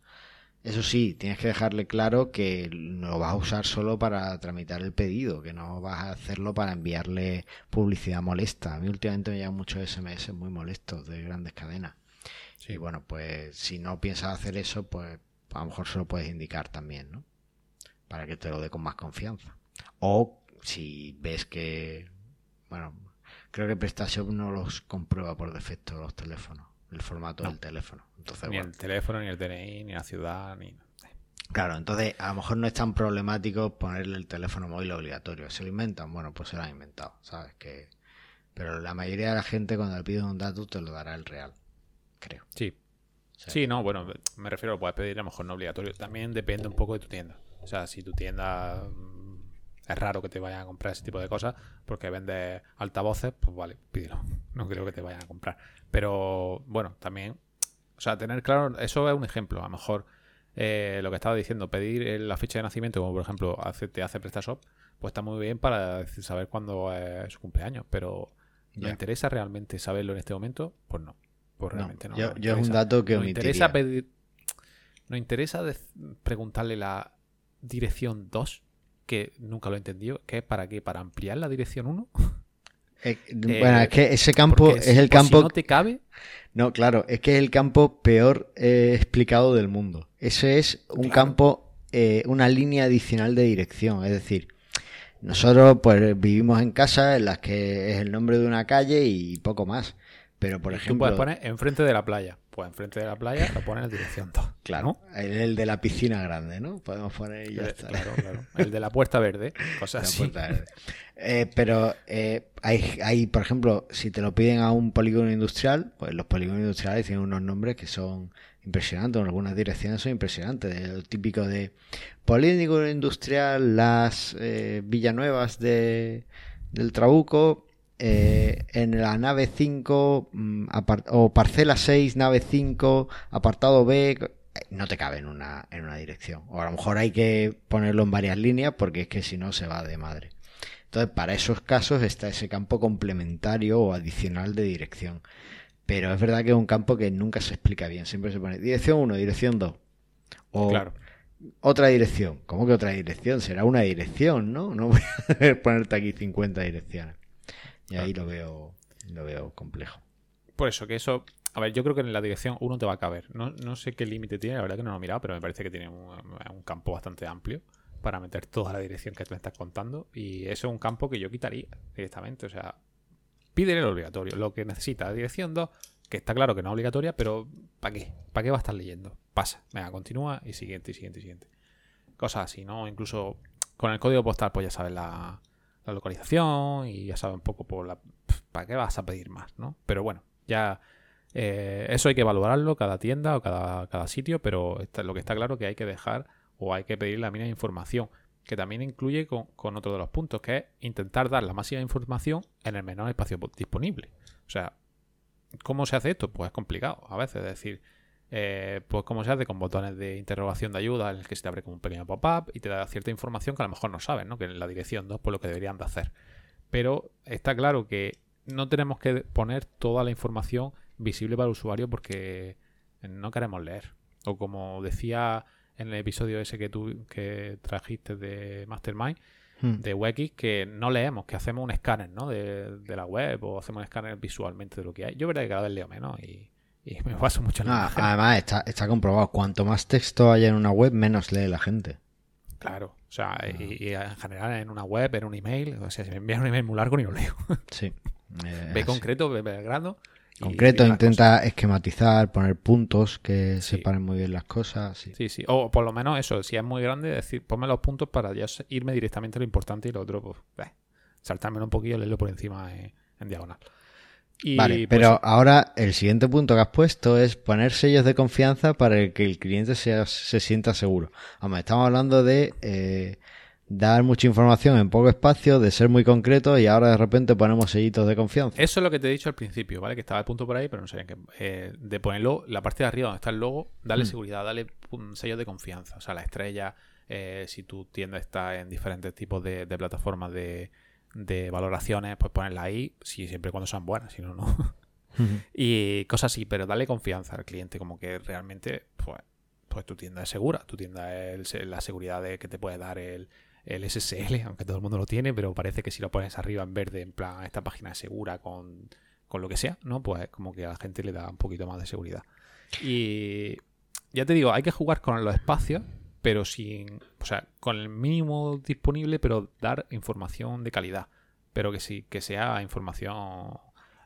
A: Eso sí, tienes que dejarle claro que lo vas a usar solo para tramitar el pedido, que no vas a hacerlo para enviarle publicidad molesta. A mí últimamente me llegan muchos SMS muy molestos de grandes cadenas. Y bueno, pues si no piensas hacer eso, pues a lo mejor se lo puedes indicar también, ¿no? Para que te lo dé con más confianza. O si ves que, bueno, creo que PrestaShop no los comprueba por defecto los teléfonos, el formato del teléfono. Entonces,
B: ni el teléfono, ni el DNI, ni la ciudad, ni...
A: Claro, entonces a lo mejor no es tan problemático ponerle el teléfono móvil obligatorio. ¿Se lo inventan? Bueno, pues se lo han inventado, ¿sabes? que Pero la mayoría de la gente cuando le pides un dato te lo dará el real, creo.
B: Sí. Sí, no, bueno, me refiero, lo puedes pedir a lo mejor no obligatorio. También depende un poco de tu tienda. O sea, si tu tienda es raro que te vayan a comprar ese tipo de cosas porque vendes altavoces, pues vale, pídelo. [LAUGHS] No creo que te vayan a comprar. Pero bueno, también, o sea, tener claro, eso es un ejemplo. A lo mejor eh, lo que estaba diciendo, pedir la fecha de nacimiento, como por ejemplo hace, te hace PrestaShop, pues está muy bien para saber cuándo es su cumpleaños. Pero ¿me interesa realmente saberlo en este momento? Pues no. Pues realmente no.
A: yo, es un dato que
B: me interesa pedir. Nos interesa preguntarle la dirección 2 que nunca lo he entendido, que es para qué, para ampliar la dirección 1. [LAUGHS]
A: Eh, bueno, es que ese campo es el campo. Si
B: no te cabe.
A: No, claro, es que es el campo peor eh, explicado del mundo. Ese es un campo, eh, una línea adicional de dirección. Es decir, nosotros pues vivimos en casas en las que es el nombre de una calle y poco más. Pero, por ejemplo.
B: Tú puedes poner enfrente de la playa. Pues enfrente de la playa lo pones en dirección 2.
A: Claro, el, el de la piscina grande, ¿no? Podemos poner y ya
B: El-
A: está.
B: Claro, claro. El de la puerta verde. Cosas
A: La
B: así.
A: puerta verde. Eh, pero eh, hay, hay, por ejemplo, si te lo piden a un polígono industrial, pues los polígonos industriales tienen unos nombres que son impresionantes, en algunas direcciones son impresionantes. de Lo típico de polígono industrial, las eh, Villanuevas de, del Trabuco, eh, en la nave 5 mm, o parcela 6, nave 5, apartado B, eh, no te cabe en una, en una dirección. O a lo mejor hay que ponerlo en varias líneas porque es que si no se va de madre. Entonces, para esos casos está ese campo complementario o adicional de dirección. Pero es verdad que es un campo que nunca se explica bien. Siempre se pone dirección 1, dirección 2. O
B: Claro.
A: otra dirección. ¿Cómo que otra dirección? Será una dirección, ¿no? No voy a [LAUGHS] ponerte aquí 50 direcciones. Y ahí lo veo, lo veo complejo.
B: Por eso, que eso. A ver, yo creo que en la dirección 1 te va a caber. No, no sé qué límite tiene, la verdad que no lo he mirado, pero me parece que tiene un, campo bastante amplio para meter toda la dirección que tú me estás contando. Y eso es un campo que yo quitaría directamente. O sea, pídele lo obligatorio, lo que necesita. La dirección 2, que está claro que no es obligatoria, pero ¿para qué? ¿Para qué va a estar leyendo? Pasa, venga, continúa y siguiente, y siguiente, siguiente. Cosas así, ¿no? Incluso con el código postal, pues ya sabes la, la localización y ya sabes un poco por la. ¿Para qué vas a pedir más, no? Pero bueno, ya. eh, eso hay que valorarlo cada tienda o cada, cada sitio, pero lo que está claro que hay que dejar o hay que pedir la mínima información, que también incluye con, con otro de los puntos, que es intentar dar la máxima información en el menor espacio po- disponible. O sea, ¿cómo se hace esto? Pues es complicado a veces, es decir, eh, pues cómo se hace con botones de interrogación de ayuda en el que se te abre como un pequeño pop-up y te da cierta información que a lo mejor no sabes, ¿no? Que en la dirección 2 pues lo que deberían de hacer. Pero está claro que no tenemos que poner toda la información visible para el usuario porque no queremos leer. O como decía en el episodio ese que tú que trajiste de Mastermind,
A: Hmm.
B: de UX, que no leemos, que hacemos un escáner ¿no? de, de la web o hacemos un escáner visualmente de lo que hay. Yo verdad que cada vez leo menos y, y me baso mucho en la
A: Ah,
B: imagen.
A: además, está, está comprobado. Cuanto más texto haya en una web, menos lee la gente.
B: Claro, o sea, y, y en general en una web, en un email, o sea, si me envían un email muy largo ni lo leo. [LAUGHS]
A: Sí. [LAUGHS] Eh,
B: ve
A: así.
B: concreto, ve, ve grano.
A: Concreto, intenta esquematizar, poner puntos que
B: Sí.
A: separen muy bien las cosas. sí.
B: Sí, sí. O por lo menos eso, si es muy grande, decir, ponme los puntos para ya irme directamente a lo importante y lo otro, pues, eh, saltármelo un poquillo, leerlo por encima en, en diagonal. Y,
A: Vale,
B: pues,
A: pero ahora el siguiente punto que has puesto es poner sellos de confianza para que el cliente sea- se sienta seguro. Vamos, estamos hablando de eh, dar mucha información en poco espacio, de ser muy concreto y ahora de repente ponemos sellitos de confianza.
B: Eso es lo que te he dicho al principio, ¿vale? Que estaba el punto por ahí, pero no sabía que. eh, de ponerlo, la parte de arriba donde está el logo, darle
A: Mm.
B: seguridad, darle un sello de confianza. O sea, la estrella, eh, si tu tienda está en diferentes tipos de, de plataformas de, de valoraciones, pues ponerla ahí, si, siempre y cuando sean buenas, si no, no. y cosas así, pero darle confianza al cliente, como que realmente, pues, pues tu tienda es segura, tu tienda es el- la seguridad de que te puede dar el, el SSL, [LAUGHS] aunque todo el mundo lo tiene, pero parece que si lo pones arriba en verde, en plan, esta página es segura con, con lo que sea, ¿no? Pues como que a la gente le da un poquito más de seguridad. Y ya te digo, hay que jugar con los espacios, pero sin, o sea, con el mínimo disponible, pero dar información de calidad, pero que sí, que sea información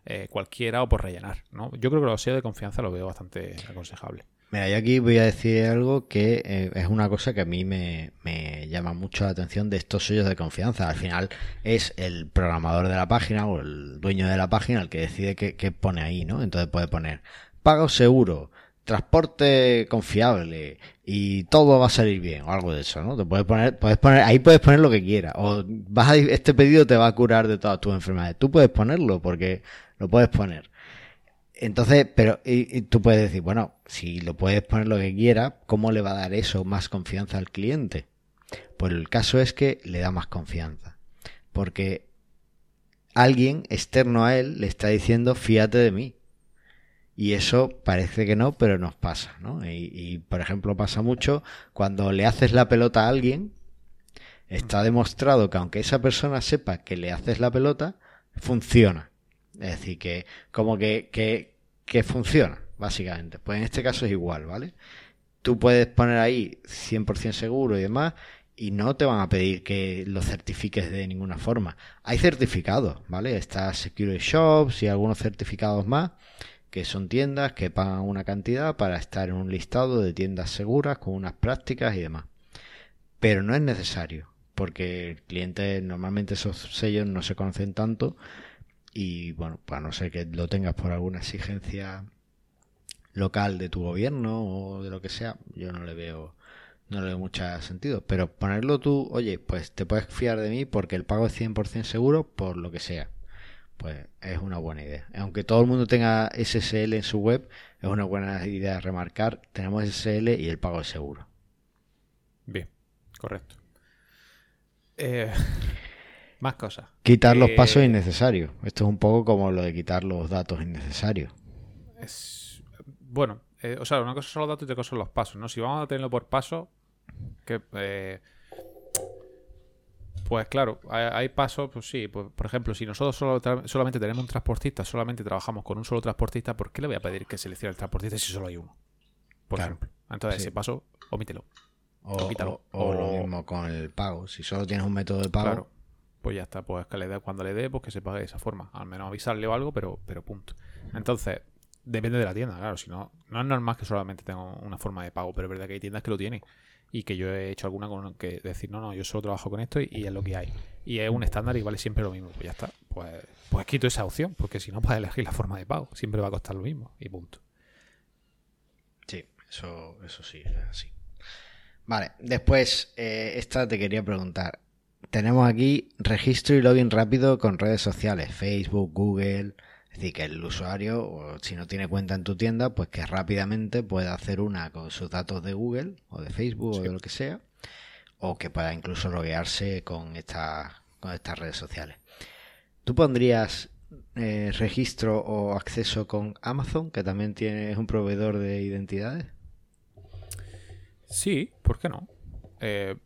B: eh, cualquiera o por rellenar, ¿no? Yo creo que los sellos de confianza lo veo bastante aconsejable.
A: Mira, yo aquí voy a decir algo que eh, es una cosa que a mí me, me llama mucho la atención de estos sellos de confianza. Al final es el programador de la página o el dueño de la página el que decide qué, qué pone ahí, ¿no? Entonces puede poner pago seguro, transporte confiable y todo va a salir bien o algo de eso, ¿no? Te puedes poner, puedes poner, ahí puedes poner lo que quieras o vas a, este pedido te va a curar de todas tus enfermedades. Tú puedes ponerlo porque lo puedes poner. Entonces, pero y, tú puedes decir, bueno, si lo puedes poner lo que quiera, ¿cómo le va a dar eso más confianza al cliente? Pues el caso es que le da más confianza. Porque alguien externo a él le está diciendo, fíjate de mí. Y eso parece que no, pero nos pasa, ¿no? Y, por ejemplo, pasa mucho cuando le haces la pelota a alguien, está demostrado que aunque esa persona sepa que le haces la pelota, funciona. Es decir, que como que, que, que funciona, básicamente. Pues en este caso es igual, ¿vale? Tú puedes poner ahí 100% seguro y demás, y no te van a pedir que lo certifiques de ninguna forma. Hay certificados, ¿vale? Está Security Shops y algunos certificados más que son tiendas que pagan una cantidad para estar en un listado de tiendas seguras con unas prácticas y demás. Pero no es necesario, porque el cliente normalmente esos sellos no se conocen tanto y bueno, a no ser que lo tengas por alguna exigencia local de tu gobierno o de lo que sea, yo no le veo no le veo mucho sentido. Pero ponerlo tú, oye, pues te puedes fiar de mí porque el pago es 100% seguro por lo que sea. Pues es una buena idea. Aunque todo el mundo tenga SSL en su web, es una buena idea remarcar, tenemos SSL y el pago es seguro.
B: Bien, correcto. Eh, [LAUGHS] más cosas.
A: Quitar los pasos innecesarios. Esto es un poco como lo de quitar los datos innecesarios.
B: Es, bueno, eh, o sea, una cosa son los datos y otra cosa son los pasos, ¿no? Si vamos a tenerlo por paso, que... Pues claro, hay, pasos, pues sí, pues, por ejemplo, si nosotros solo solamente tenemos un transportista, solamente trabajamos con un solo transportista, ¿por qué le voy a pedir que seleccione el transportista si solo hay uno? Por ejemplo. Entonces, ese paso, omítelo.
A: O, o, lo mismo con el pago. Si solo tienes un método de pago.
B: pues ya está. Pues que le dé cuando le dé, pues que se pague de esa forma. Al menos avisarle o algo, pero, pero punto. Entonces, Depende de la tienda, claro. Si no, no es normal que solamente tenga una forma de pago, pero es verdad que hay tiendas que lo tienen. Y que yo he hecho alguna con que decir, no, no, yo solo trabajo con esto y, es lo que hay. Y es un estándar y vale siempre lo mismo. Pues ya está. Pues, pues quito esa opción, porque si no puedes elegir la forma de pago. Siempre va a costar lo mismo. Y punto.
A: Sí, eso, eso sí, es así. Vale, después, eh, esta te quería preguntar. Tenemos aquí registro y login rápido con redes sociales, Facebook, Google, es decir, que el usuario, o si no tiene cuenta en tu tienda, pues que rápidamente pueda hacer una con sus datos de Google o de Facebook o de lo que sea, o que pueda incluso loguearse con, esta, con estas redes sociales. ¿Tú pondrías eh, registro o acceso con Amazon, que también tiene, un proveedor de identidades?
B: Sí, ¿por qué no? Eh,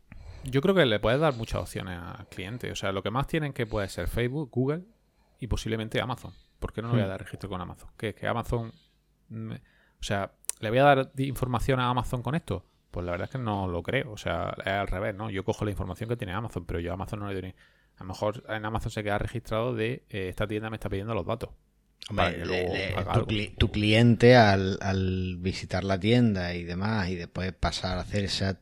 B: yo creo que le puedes dar muchas opciones al cliente. O sea, lo que más tienen que puede ser Facebook, Google y posiblemente Amazon. ¿Por qué no le voy a hmm. dar registro con Amazon? ¿Que, que Amazon... o sea, ¿le voy a dar información a Amazon con esto? Pues la verdad es que no lo creo. O sea, es al revés, ¿no? Yo cojo la información que tiene Amazon, pero yo a Amazon no le doy ni... A lo mejor en Amazon se queda registrado de eh, esta tienda me está pidiendo los datos.
A: tu, cliente al, visitar la tienda y demás y después pasar a hacer ese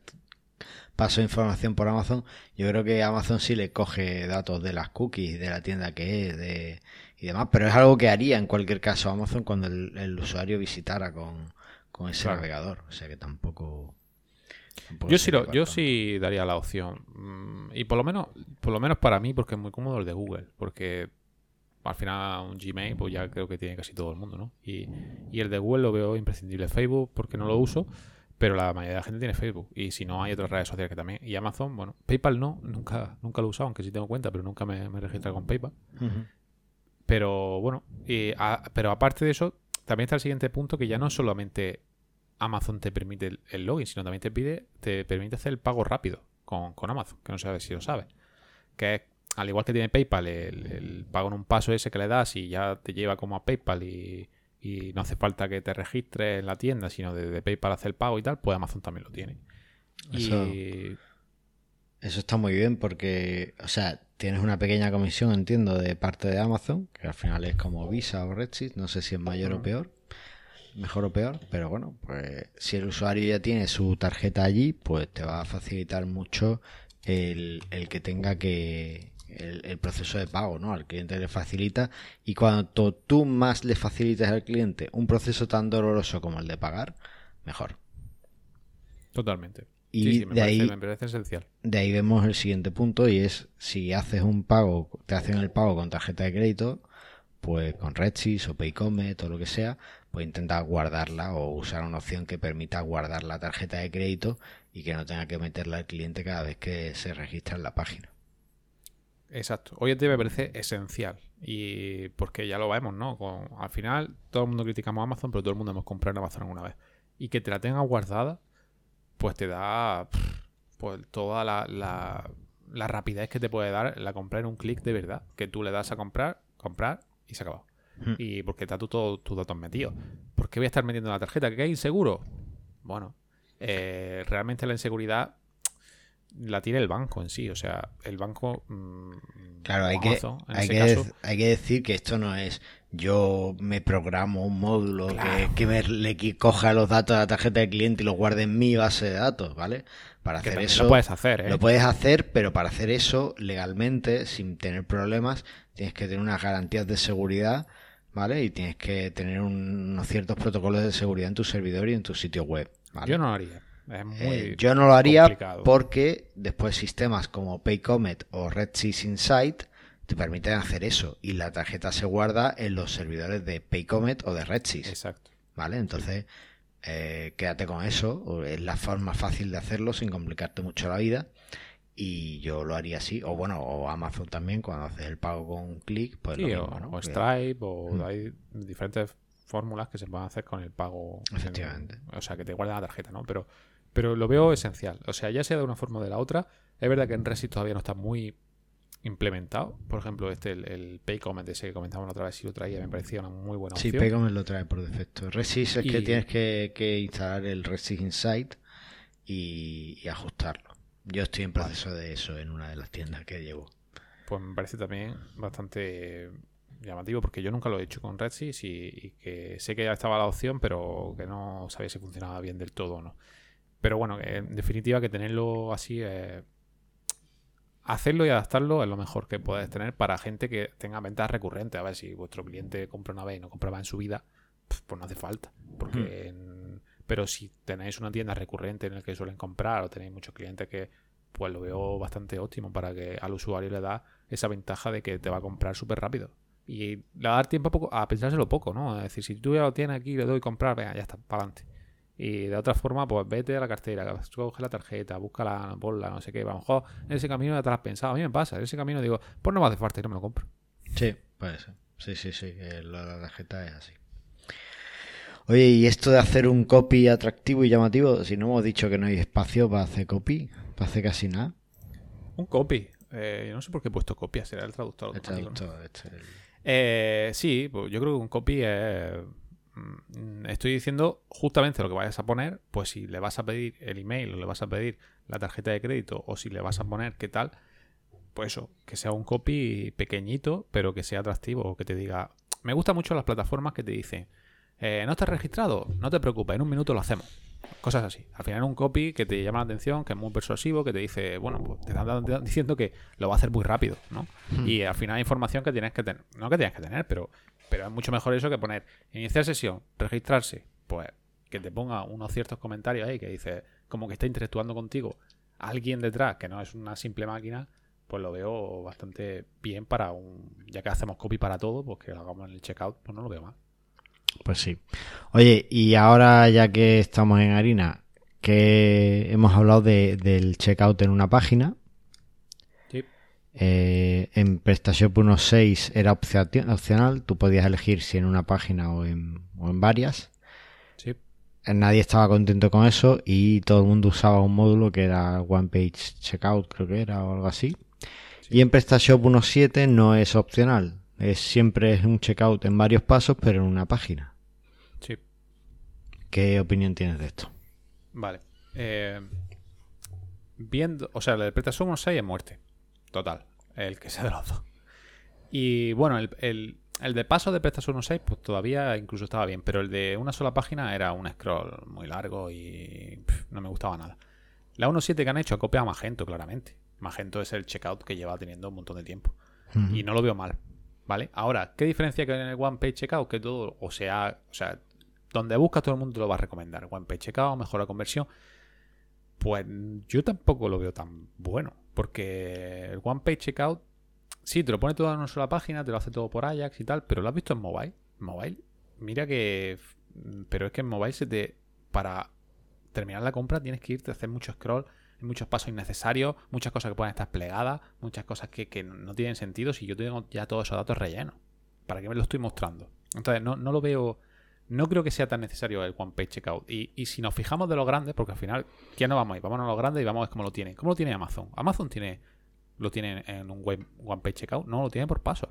A: paso de información por Amazon, yo creo que Amazon sí le coge datos de las cookies de la tienda que es, de, y demás, pero es algo que haría en cualquier caso Amazon cuando el, usuario visitara con, ese navegador, o sea que tampoco...
B: yo sí, yo sí daría la opción. Mm, y por lo menos, por lo menos para mí, porque es muy cómodo el de Google. Porque al final un Gmail, pues ya creo que tiene casi todo el mundo, ¿no? Y, y el de Google lo veo imprescindible. Facebook, porque no lo uso, pero la mayoría de la gente tiene Facebook. Y si no, hay otras redes sociales que también. Y Amazon, bueno, PayPal no, nunca, nunca lo he usado, aunque sí tengo cuenta, pero nunca me, me he registrado con PayPal. Pero bueno, y pero aparte de eso, también está el siguiente punto que ya no solamente Amazon te permite el, login, sino también te pide, te permite hacer el pago rápido con, Amazon, que no sabes si lo sabes. Que es, al igual que tiene PayPal, el, pago en un paso ese que le das y ya te lleva como a PayPal y, no hace falta que te registres en la tienda, sino de, PayPal hacer el pago y tal, pues Amazon también lo tiene.
A: y... eso está muy bien porque, o sea, tienes una pequeña comisión, entiendo, de parte de Amazon, que al final es como Visa o Redshift, no sé si es mayor o peor, mejor o peor, pero bueno, pues si el usuario ya tiene su tarjeta allí, pues te va a facilitar mucho el, que tenga que el, proceso de pago, ¿no? Al cliente le facilita y cuanto tú más le facilites al cliente un proceso tan doloroso como el de pagar, mejor.
B: Totalmente.
A: Y de ahí,
B: me parece esencial.
A: De ahí vemos el siguiente punto y es si haces un pago, te hacen el pago con tarjeta de crédito, pues con Redsys o Paycomet o lo que sea, pues intenta guardarla o usar una opción que permita guardar la tarjeta de crédito y que no tenga que meterla al cliente cada vez que se registra en la página.
B: Exacto. Hoy en día me parece esencial. Y porque ya lo vemos, ¿no? al final todo el mundo criticamos a Amazon, pero todo el mundo hemos comprado en Amazon alguna vez. Y que te la tenga guardada pues te da pues toda la, la, rapidez que te puede dar la compra en un clic de verdad. Que tú le das a comprar, comprar y se acabó. Hmm. Y porque está tú todos tus datos metidos. ¿Por qué voy a estar metiendo la tarjeta? ¿Que es inseguro? Bueno, eh, realmente la inseguridad la tiene el banco en sí. O sea, el banco. mm,
A: Claro, hay que, hay, que,
B: caso,
A: hay que decir que esto no es yo me programo un módulo que,
B: Claro.
A: que me, le coja los datos de la tarjeta del cliente y los guarde en mi base de datos, ¿vale? Para hacer eso
B: lo puedes hacer, ¿eh?
A: lo puedes hacer, pero para hacer eso legalmente, sin tener problemas, tienes que tener unas garantías de seguridad, ¿vale? Y tienes que tener un- unos ciertos protocolos de seguridad en tu servidor y en tu sitio web, ¿vale?
B: Yo no lo haría. Es muy.
A: Eh, yo no lo haría
B: complicado.
A: porque después sistemas como Paycomet o RedSys Insight te permiten hacer eso y la tarjeta se guarda en los servidores de Paycomet o de RedSys,
B: Exacto.
A: ¿vale? Entonces, eh, quédate con eso, es la forma fácil de hacerlo sin complicarte mucho la vida y yo lo haría así, o bueno, o Amazon también cuando haces el pago con un clic, pues
B: Sí,
A: lo
B: o,
A: mismo, ¿no?
B: o
A: Que-
B: Stripe, o
A: Mm.
B: hay diferentes fórmulas que se pueden hacer con el pago. en-
A: Efectivamente.
B: o sea, que te guarden la tarjeta, ¿no? Pero, pero lo veo esencial. O sea, ya sea de una forma o de la otra. Es verdad que en Resist todavía no está muy implementado. Por ejemplo, este, el, el Paycomment ese que comentábamos la otra vez, si lo traía, me parecía una muy buena
A: Sí,
B: opción.
A: Paycomet lo trae por defecto. RedSys es que tienes que, que instalar el RedSys Insight y, y ajustarlo. Yo estoy en proceso de eso en una de las tiendas que llevo.
B: Pues me parece también bastante llamativo porque yo nunca lo he hecho con RedSys y, y que sé que ya estaba la opción, pero que no sabía si funcionaba bien del todo o no. Pero bueno, en definitiva que tenerlo así, eh, hacerlo y adaptarlo es lo mejor que puedes tener para gente que tenga ventas recurrentes. A ver, si vuestro cliente compra una vez y no compraba en su vida, pues no hace falta. Porque en- Pero si tenéis una tienda recurrente en la que suelen comprar o tenéis muchos clientes que pues lo veo bastante óptimo para que al usuario le da esa ventaja de que te va a comprar súper rápido. Y le va a dar tiempo a, poco- a pensárselo poco, ¿no? Es decir, si tú ya lo tienes aquí, le doy comprar, venga, ya está, para adelante. Y de otra forma, pues vete a la cartera, coge la tarjeta, búscala, ponla, no sé qué. A lo mejor en ese camino ya te lo has pensado. A mí me pasa, en ese camino digo, pues no me hace falta y no me lo compro.
A: Sí, puede ser. Sí, sí, sí. la tarjeta es así. Oye, ¿y esto de hacer un copy atractivo y llamativo? Si no hemos dicho que no hay espacio para hacer copy, para hacer casi nada.
B: Un copy. Eh, yo no sé por qué he puesto copia, será el traductor
A: El traductor, este,
B: Eh, sí, pues yo creo que un copy es. Mm, Estoy diciendo justamente lo que vayas a poner, pues si le vas a pedir el email o le vas a pedir la tarjeta de crédito o si le vas a poner qué tal, pues eso, que sea un copy pequeñito, pero que sea atractivo, o que te diga. Me gustan mucho las plataformas que te dicen, eh, ¿no estás registrado? No te preocupes, en un minuto lo hacemos. Cosas así. Al final un copy que te llama la atención, que es muy persuasivo, que te dice, bueno, pues te están diciendo que lo va a hacer muy rápido, ¿no? Y al final información que tienes que tener. No que tienes que tener, pero, pero es mucho mejor eso que poner iniciar sesión, registrarse, pues que te ponga unos ciertos comentarios ahí que dice, como que está interactuando contigo alguien detrás, que no es una simple máquina, pues lo veo bastante bien para un. Ya que hacemos copy para todo, pues que lo hagamos en el checkout, pues no lo veo mal.
A: Pues sí. Oye, y ahora ya que estamos en harina, que hemos hablado de- del checkout en una página. Eh, en PrestaShop 1.6 era opcio- opcional, tú podías elegir si en una página o en, o en varias.
B: Sí.
A: Eh, Nadie estaba contento con eso y todo el mundo usaba un módulo que era One Page Checkout, creo que era o algo así. Y en PrestaShop 1.7 no es opcional, es siempre es un checkout en varios pasos, pero en una página.
B: Sí.
A: ¿Qué opinión tienes de esto?
B: Vale. Eh, viendo, o sea, el de PrestaShop 1.6 es muerte. Total. El que sea de los dos. Y bueno, el, el, el de paso de PrestaShop 1.6 pues todavía incluso estaba bien, pero el de una sola página era un scroll muy largo y pff, no me gustaba nada. La 1.7 que han hecho ha copiado a Magento, claramente. Magento es el checkout que lleva teniendo un montón de tiempo. Y no lo veo mal. ¿Vale? Ahora, ¿qué diferencia que en el One Page Checkout? Que todo, o sea, o sea, donde buscas todo el mundo te lo va a recomendar. One Page Checkout, mejora conversión. Pues yo tampoco lo veo tan bueno. Porque el One Page Checkout, sí, te lo pone todo en una sola página, te lo hace todo por Ajax y tal, pero lo has visto en mobile. Mobile, mira que. Pero es que en mobile se te. Para terminar la compra tienes que irte a hacer mucho scroll, muchos pasos innecesarios, muchas cosas que pueden estar plegadas, muchas cosas que, que no tienen sentido si yo tengo ya todos esos datos rellenos. ¿Para qué me lo estoy mostrando? Entonces, no, no lo veo. No creo que sea tan necesario el One Page Checkout. Y, y si nos fijamos de los grandes, porque al final, ¿quién no vamos a ir? Vamos a los grandes y vamos a ver cómo lo tienen. ¿Cómo lo tiene Amazon? Amazon tiene lo tiene en un web, One Page Checkout. No, lo tiene por pasos.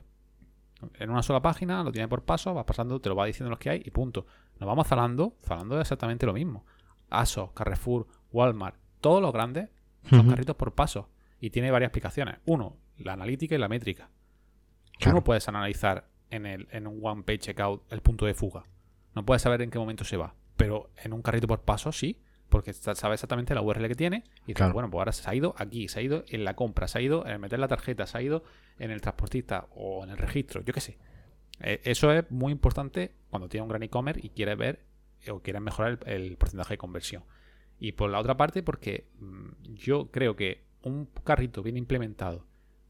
B: En una sola página, lo tiene por pasos, va pasando, te lo va diciendo los que hay y punto. Nos vamos zalando, zalando exactamente lo mismo. ASOS, Carrefour, Walmart, todos los grandes Son carritos por paso. Y tiene varias aplicaciones. Uno, la analítica y la métrica. Tú no puedes analizar en, el, en un one page checkout el punto de fuga. No puedes saber en qué momento se va. Pero en un carrito por paso sí, porque sabe exactamente la URL que tiene. Y dices, bueno, pues ahora se ha ido aquí, se ha ido en la compra, se ha ido en meter la tarjeta, se ha ido en el transportista o en el registro, yo qué sé. Eh, eso es muy importante cuando tienes un gran e-commerce y quieres ver o quieres mejorar el, porcentaje de conversión. Y por la otra parte, porque mm, yo creo que un carrito bien implementado,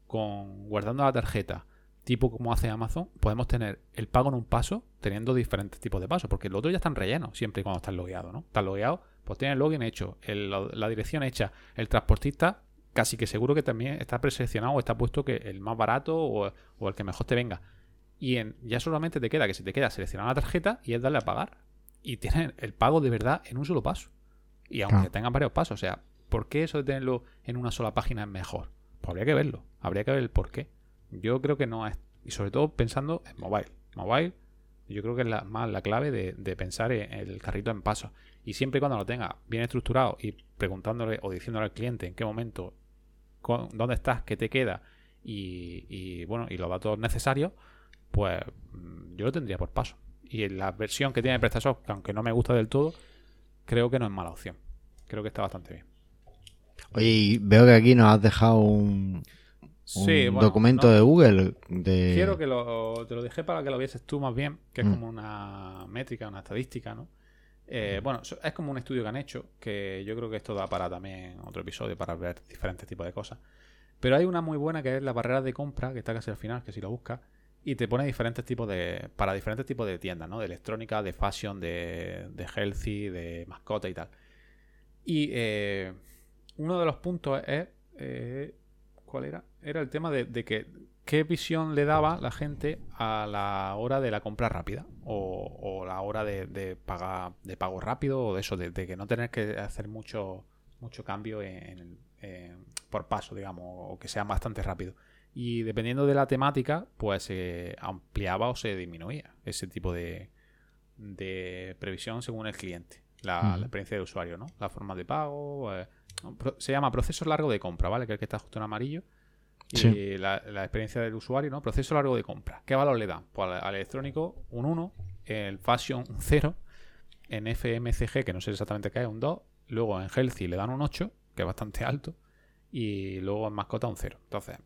B: con guardando la tarjeta, tipo como hace Amazon, podemos tener el pago en un paso teniendo diferentes tipos de pasos, porque los otros ya están rellenos siempre y cuando estás logueado, ¿no? Estás logueado, pues tienes el login hecho, la dirección hecha, el transportista casi que seguro que también está preseleccionado o está puesto que el más barato o, el que mejor te venga. Y en, ya solamente te queda que se te queda seleccionar la tarjeta y es darle a pagar. Y tienes el pago de verdad en un solo paso. Y aunque tengan varios pasos, o sea, ¿por qué eso de tenerlo en una sola página es mejor? Pues habría que verlo, habría que ver el por qué. Yo creo que no es. Y sobre todo pensando en mobile. Mobile, yo creo que es la, más la clave de, pensar en el carrito en paso. Y siempre y cuando lo tenga bien estructurado y preguntándole o diciéndole al cliente en qué momento, dónde estás, qué te queda y, bueno, y los datos necesarios, pues mm, yo lo tendría por paso. Y la versión que tiene PrestaShop, que aunque no me gusta del todo, creo que no es mala opción. Creo que está bastante bien.
A: Oye, veo que aquí nos has dejado un, documento de Google. De...
B: Quiero que lo, te lo dejé para que lo vieses tú más bien, que es mm. como una métrica, una estadística, ¿no? Eh, bueno, es como un estudio que han hecho, que yo creo que esto da para también otro episodio para ver diferentes tipos de cosas. Pero hay una muy buena que es la barrera de compra, que está casi al final, que si lo buscas, y te pone diferentes tipos de. para diferentes tipos de tiendas, ¿no? De electrónica, de fashion, de, de healthy, de mascota y tal. Y eh, uno de los puntos es. Eh, ¿Cuál era? Era el tema de, que qué visión le daba la gente a la hora de la compra rápida o, la hora de, pagar, de pago rápido o de eso, de, que no tener que hacer mucho, mucho cambio en, por paso, digamos, o que sea bastante rápido. Y dependiendo de la temática, pues se ampliaba o se disminuía ese tipo de, previsión según el cliente, la, experiencia de usuario, ¿no? La forma de pago. Eh, se llama proceso largo de compra, ¿vale? Que es el que está justo en amarillo. Y la, experiencia del usuario, ¿no? Proceso largo de compra. ¿Qué valor le dan? Pues al, electrónico un 1, el fashion un 0, en FMCG, que no sé exactamente qué es, un 2, luego en healthy le dan un 8, que es bastante alto, y luego en mascota un 0. Entonces,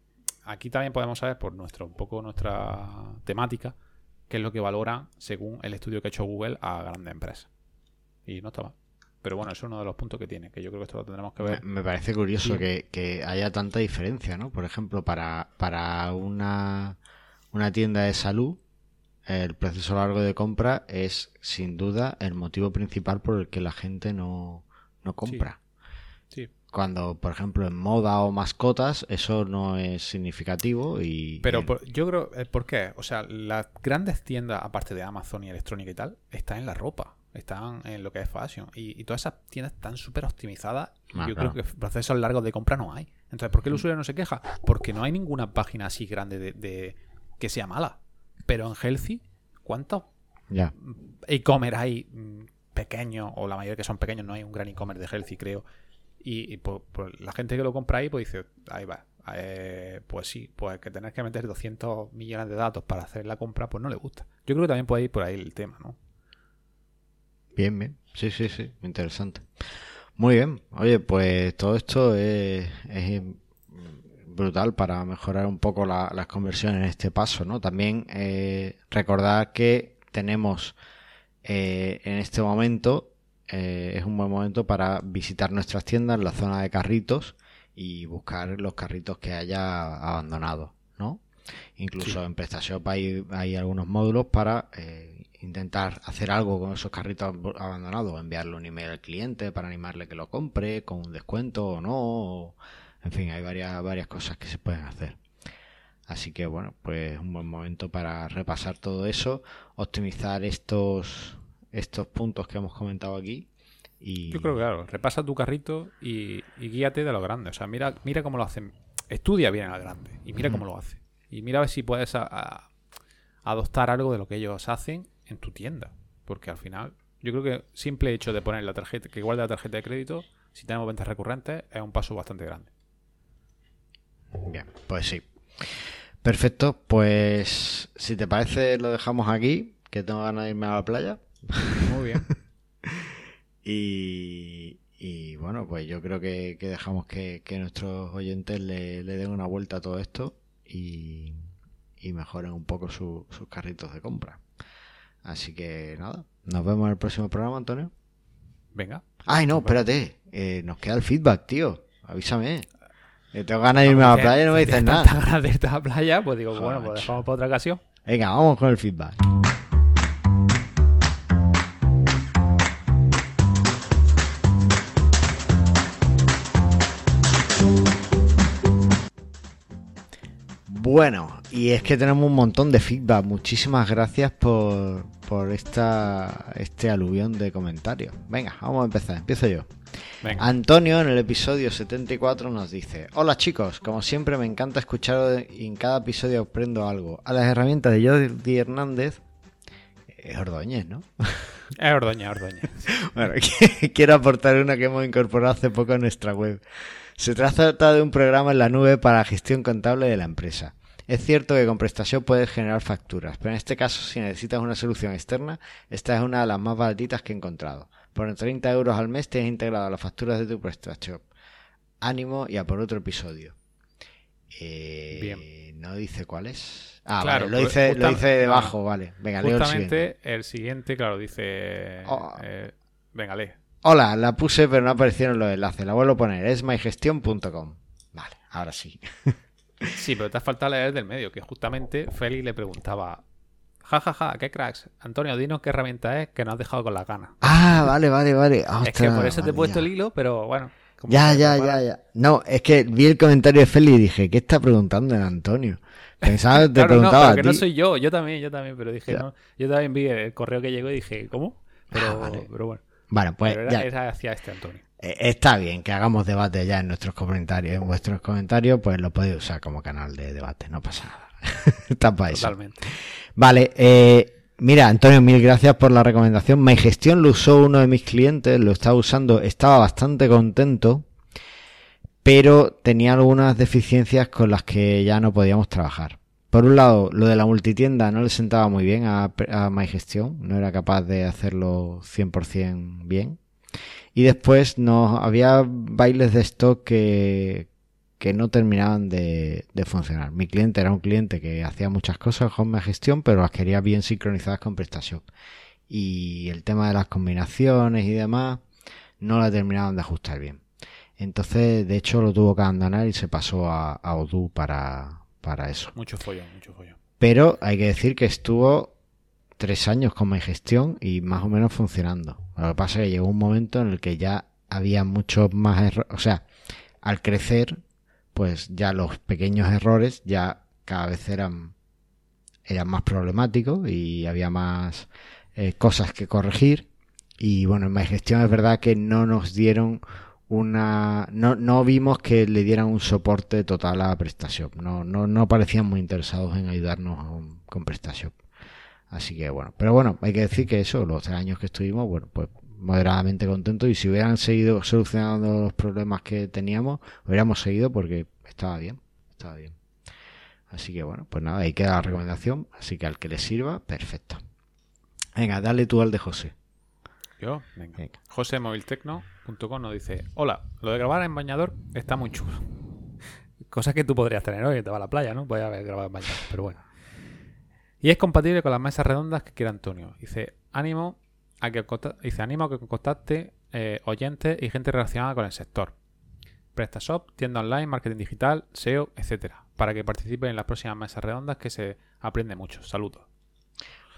B: aquí también podemos saber por nuestro, un poco nuestra temática, qué es lo que valora según el estudio que ha hecho Google a grandes empresas. Y no está mal. Pero bueno, es uno de los puntos que tiene, que yo creo que esto lo tendremos que ver.
A: Me, parece curioso que, haya tanta diferencia, ¿no? Por ejemplo, para, para una, una tienda de salud, el proceso largo de compra es sin duda el motivo principal por el que la gente no, no compra.
B: Sí.
A: Cuando, por ejemplo, en moda o mascotas, eso no es significativo y...
B: Pero yo creo, eh, ¿por qué? O sea, las grandes tiendas, aparte de Amazon y electrónica y tal, están en la ropa están en lo que es fashion. Y, todas esas tiendas están súper optimizadas. Yo creo que procesos largos de compra no hay. Entonces, ¿por qué el mm. usuario no se queja? Porque no hay ninguna página así grande de, que sea mala. Pero en Healthy, ¿cuántos
A: ya.
B: e-commerce hay mm, pequeños? O la mayoría que son pequeños, no hay un gran e-commerce de Healthy, creo. Y, por, la gente que lo compra ahí, pues dice, ahí va. Eh, pues sí, pues que tener que meter 200 millones de datos para hacer la compra, pues no le gusta. Yo creo que también puede ir por ahí el tema, ¿no?
A: Bien, bien. Sí, sí, sí. Interesante. Muy bien. Oye, pues todo esto es, brutal para mejorar un poco las conversiones en este paso, ¿no? También eh, recordar que tenemos eh, en este momento, eh, es un buen momento para visitar nuestras tiendas en la zona de carritos y buscar los carritos que haya abandonado, ¿no? Incluso en PrestaShop hay, hay algunos módulos para intentar hacer algo con esos carritos abandonados, enviarle un email al cliente para animarle que lo compre con un descuento o no. En fin, hay varias, varias cosas que se pueden hacer. Así que bueno, pues un buen momento para repasar todo eso, optimizar estos, estos puntos que hemos comentado aquí. Y...
B: Yo creo que claro, repasa tu carrito y, guíate de lo grande. O sea, mira, mira cómo lo hacen. Estudia bien al grande y mira cómo lo hace. Y mira a ver si puedes adoptar algo de lo que ellos hacen en tu tienda. Porque al final, yo creo que simple hecho de poner la tarjeta, que guarde la tarjeta de crédito, si tenemos ventas recurrentes, es un paso bastante grande.
A: Bien, pues sí. Perfecto, pues si te parece lo dejamos aquí, que tengo ganas de irme a la playa.
B: Muy bien. [LAUGHS]
A: y, y, bueno, pues yo creo que, dejamos que, nuestros oyentes le, den una vuelta a todo esto y, y mejoren un poco sus carritos de compra. Así que nada, nos vemos en el próximo programa, Antonio.
B: Venga.
A: Ay, no, espérate. Eh, nos queda el feedback, tío. Avísame. Tengo ganas de irme a la playa y no me dices nada.
B: ganas de irte a la playa, pues digo, bueno, pues dejamos para otra ocasión.
A: Venga, vamos con el feedback. Bueno, y es que tenemos un montón de feedback. Muchísimas gracias por, por esta, este aluvión de comentarios. Venga, vamos a empezar. Empiezo yo. Antonio en el episodio 74 nos dice, hola chicos, como siempre me encanta escuchar y en cada episodio aprendo algo. A las herramientas de Jordi Hernández, es Ordóñez, ¿no?
B: Es Ordóñez, Ordóñez. [LAUGHS]
A: bueno, quiero aportar una que hemos incorporado hace poco en nuestra web. Se trata de un programa en la nube para la gestión contable de la empresa. Es cierto que con PrestaShop puedes generar facturas, pero en este caso si necesitas una solución externa, esta es una de las más baratitas que he encontrado. Por 30 euros al mes tienes integrado las facturas de tu PrestaShop. Ánimo y a por otro episodio. Eh, Bien. No dice cuál es. Ah, claro, lo, dice, lo dice debajo, vale. Venga, leo el siguiente.
B: el siguiente, claro, dice... Oh. Eh, venga, lee.
A: Hola, la puse pero no aparecieron los enlaces. La vuelvo a poner, es mygestion.com. Vale, ahora sí. [LAUGHS]
B: sí, pero te ha faltado leer del medio, que justamente Félix le preguntaba, jajaja, ja, ja, qué cracks. Antonio, dinos qué herramienta es que nos has dejado con la gana.
A: Ah, vale, vale, vale.
B: es que por eso te he puesto el hilo, pero bueno.
A: Ya, ya, ya, ya. No, es que vi el comentario de Félix y dije, ¿qué está preguntando el Antonio? Pensaba, te [LAUGHS] preguntaba.
B: No, pero que no soy yo, yo también, yo también, pero dije, no. Yo también vi el correo que llegó y dije, ¿cómo? Pero, ah, pero bueno.
A: Bueno, pues.
B: era, hacia este Antonio.
A: Eh, está bien que hagamos debate ya en nuestros comentarios. En vuestros comentarios, pues lo podéis usar como canal de debate, no pasa nada. [LAUGHS] está para eso. Totalmente. Vale, eh, Mira, Antonio, mil gracias por la recomendación. gestión lo usó uno de mis clientes, lo estaba usando, estaba bastante contento, pero tenía algunas deficiencias con las que ya no podíamos trabajar. Por un lado, lo de la multitienda no le sentaba muy bien a, a MyGestión, no era capaz de hacerlo 100% bien. Y después no había bailes de stock que, que no terminaban de, funcionar. Mi cliente era un cliente que hacía muchas cosas con MyGestión, pero las quería bien sincronizadas con PrestaShop. Y el tema de las combinaciones y demás no la terminaban de ajustar bien. Entonces, de hecho, lo tuvo que abandonar y se pasó a, a Odoo para, para eso.
B: Mucho follón, mucho follón.
A: Pero hay que decir que estuvo tres años con mi gestión y más o menos funcionando. Lo que pasa es que llegó un momento en el que ya había muchos más errores. O sea, al crecer, pues ya los pequeños errores ya cada vez eran, eran más problemáticos y había más eh, cosas que corregir. Y bueno, en mi gestión es verdad que no nos dieron una no, no vimos que le dieran un soporte total a PrestaShop. No, no, no parecían muy interesados en ayudarnos con PrestaShop. Así que bueno, pero bueno, hay que decir que eso, los tres años que estuvimos, bueno, pues moderadamente contentos y si hubieran seguido solucionando los problemas que teníamos, hubiéramos seguido porque estaba bien, estaba bien. Así que bueno, pues nada, ahí queda la recomendación, así que al que le sirva, perfecto. Venga, dale tú al de José.
B: Yo, venga. venga. José Moviltecno nos dice, hola, lo de grabar en bañador está muy chulo. [LAUGHS] Cosa que tú podrías tener hoy, te va a la playa, ¿no? Voy a grabar en bañador, pero bueno. Y es compatible con las mesas redondas que quiera Antonio. Dice, ánimo a que, dice, ánimo a que contacte eh, oyentes y gente relacionada con el sector. PrestaShop, tienda online, marketing digital, SEO, etcétera, para que participen en las próximas mesas redondas que se aprende mucho. Saludos.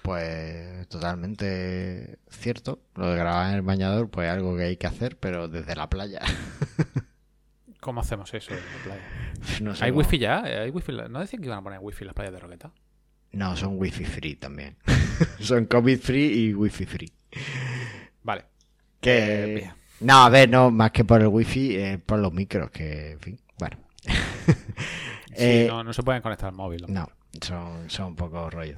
A: Pues totalmente cierto. Lo de grabar en el bañador, pues algo que hay que hacer, pero desde la playa.
B: ¿Cómo hacemos eso en la playa? ¿Hay wifi ya? ¿Hay wifi? ¿No decían que iban a poner wifi en las playas de Roqueta?
A: No, son wifi free también. [LAUGHS] son COVID free y wifi free.
B: Vale.
A: Que... Eh, no, a ver, no, más que por el wifi, eh, por los micros, que, en fin, bueno. [LAUGHS]
B: Eh, no, no se pueden conectar al móvil.
A: No. Son, son un poco rollo.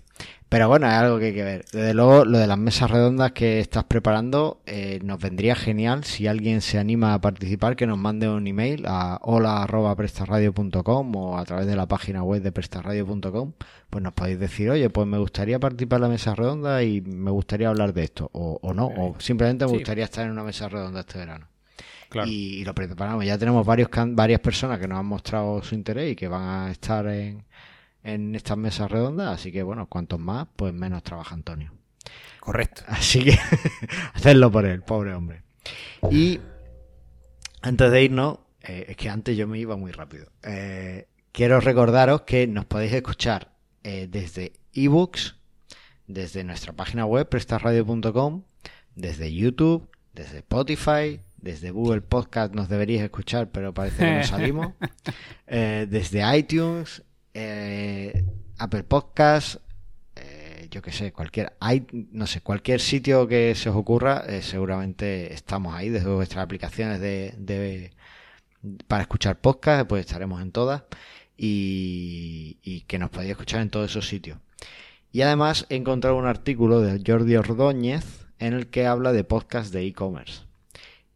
A: Pero bueno, es algo que hay que ver. Desde luego, lo de las mesas redondas que estás preparando, eh, nos vendría genial si alguien se anima a participar, que nos mande un email a hola.prestarradio.com o a través de la página web de prestarradio.com, pues nos podéis decir, oye, pues me gustaría participar en la mesa redonda y me gustaría hablar de esto, o, o no, o simplemente me
B: Sí.
A: gustaría estar en una mesa redonda este verano.
B: Claro.
A: Y, y lo preparamos. Ya tenemos varios can- varias personas que nos han mostrado su interés y que van a estar en, en estas mesas redondas. Así que, bueno, cuantos más, pues menos trabaja Antonio.
B: Correcto.
A: Así que, [LAUGHS] hacerlo por él, pobre hombre. Y antes de irnos, eh, es que antes yo me iba muy rápido. Eh, quiero recordaros que nos podéis escuchar eh, desde ebooks, desde nuestra página web, prestarradio.com, desde YouTube, desde Spotify, desde Google Podcast nos deberíais escuchar, pero parece que no salimos. [LAUGHS] Eh, desde iTunes, eh, Apple Podcast, eh, yo que sé, cualquier, hay, no sé, cualquier sitio que se os ocurra, eh, seguramente estamos ahí, desde vuestras aplicaciones de, para escuchar podcast, pues estaremos en todas y, que nos podéis escuchar en todos esos sitios. Y además he encontrado un artículo de Jordi Ordóñez en el que habla de podcast de e-commerce.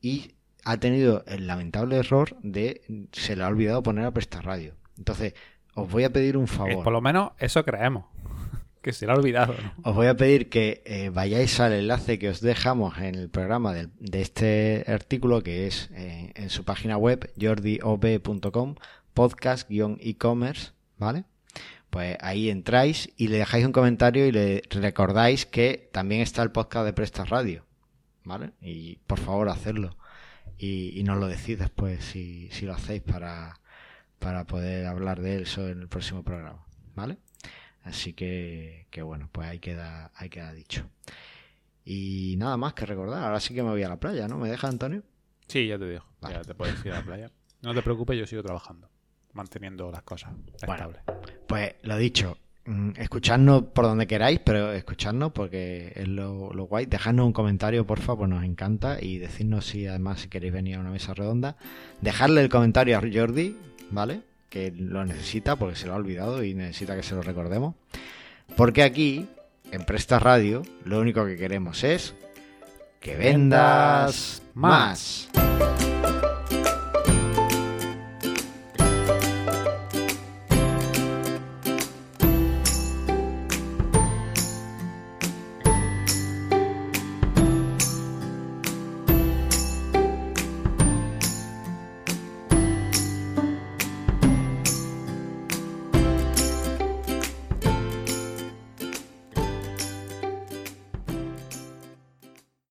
A: Y ha tenido el lamentable error de se le ha olvidado poner a prestar radio. Entonces, os voy a pedir un
B: Eh,
A: favor.
B: por lo menos eso creemos. [LAUGHS] que se le ha olvidado, ¿no?
A: Os voy a pedir que eh, vayáis al enlace que os dejamos en el programa del- de, este artículo, que es eh, en su página web, jordiob.com, podcast-e-commerce, ¿vale? Pues ahí entráis y le dejáis un comentario y le recordáis que también está el podcast de Presta Radio, ¿vale? Y por favor, hacerlo. Y, y nos lo decís después si, si lo hacéis para, para poder hablar de eso en el próximo programa, ¿vale? Así que, que bueno, pues ahí queda, ahí queda dicho. Y nada más que recordar, ahora sí que me voy a la playa, ¿no? ¿Me deja Antonio?
B: Sí, ya te digo.
A: Vale.
B: Ya te puedes ir a la playa. No te preocupes, yo sigo trabajando. Manteniendo las cosas
A: Bueno.
B: estables.
A: Pues lo dicho, mm, escuchadnos por donde queráis, pero escuchadnos porque es lo, lo guay. Dejadnos un comentario, porfa, pues nos encanta. Y decidnos si además si queréis venir a una mesa redonda. Dejadle el comentario a Jordi, ¿vale? Que lo necesita porque se lo ha olvidado y necesita que se lo recordemos. Porque aquí, en Presta Radio, lo único que queremos es que vendas más.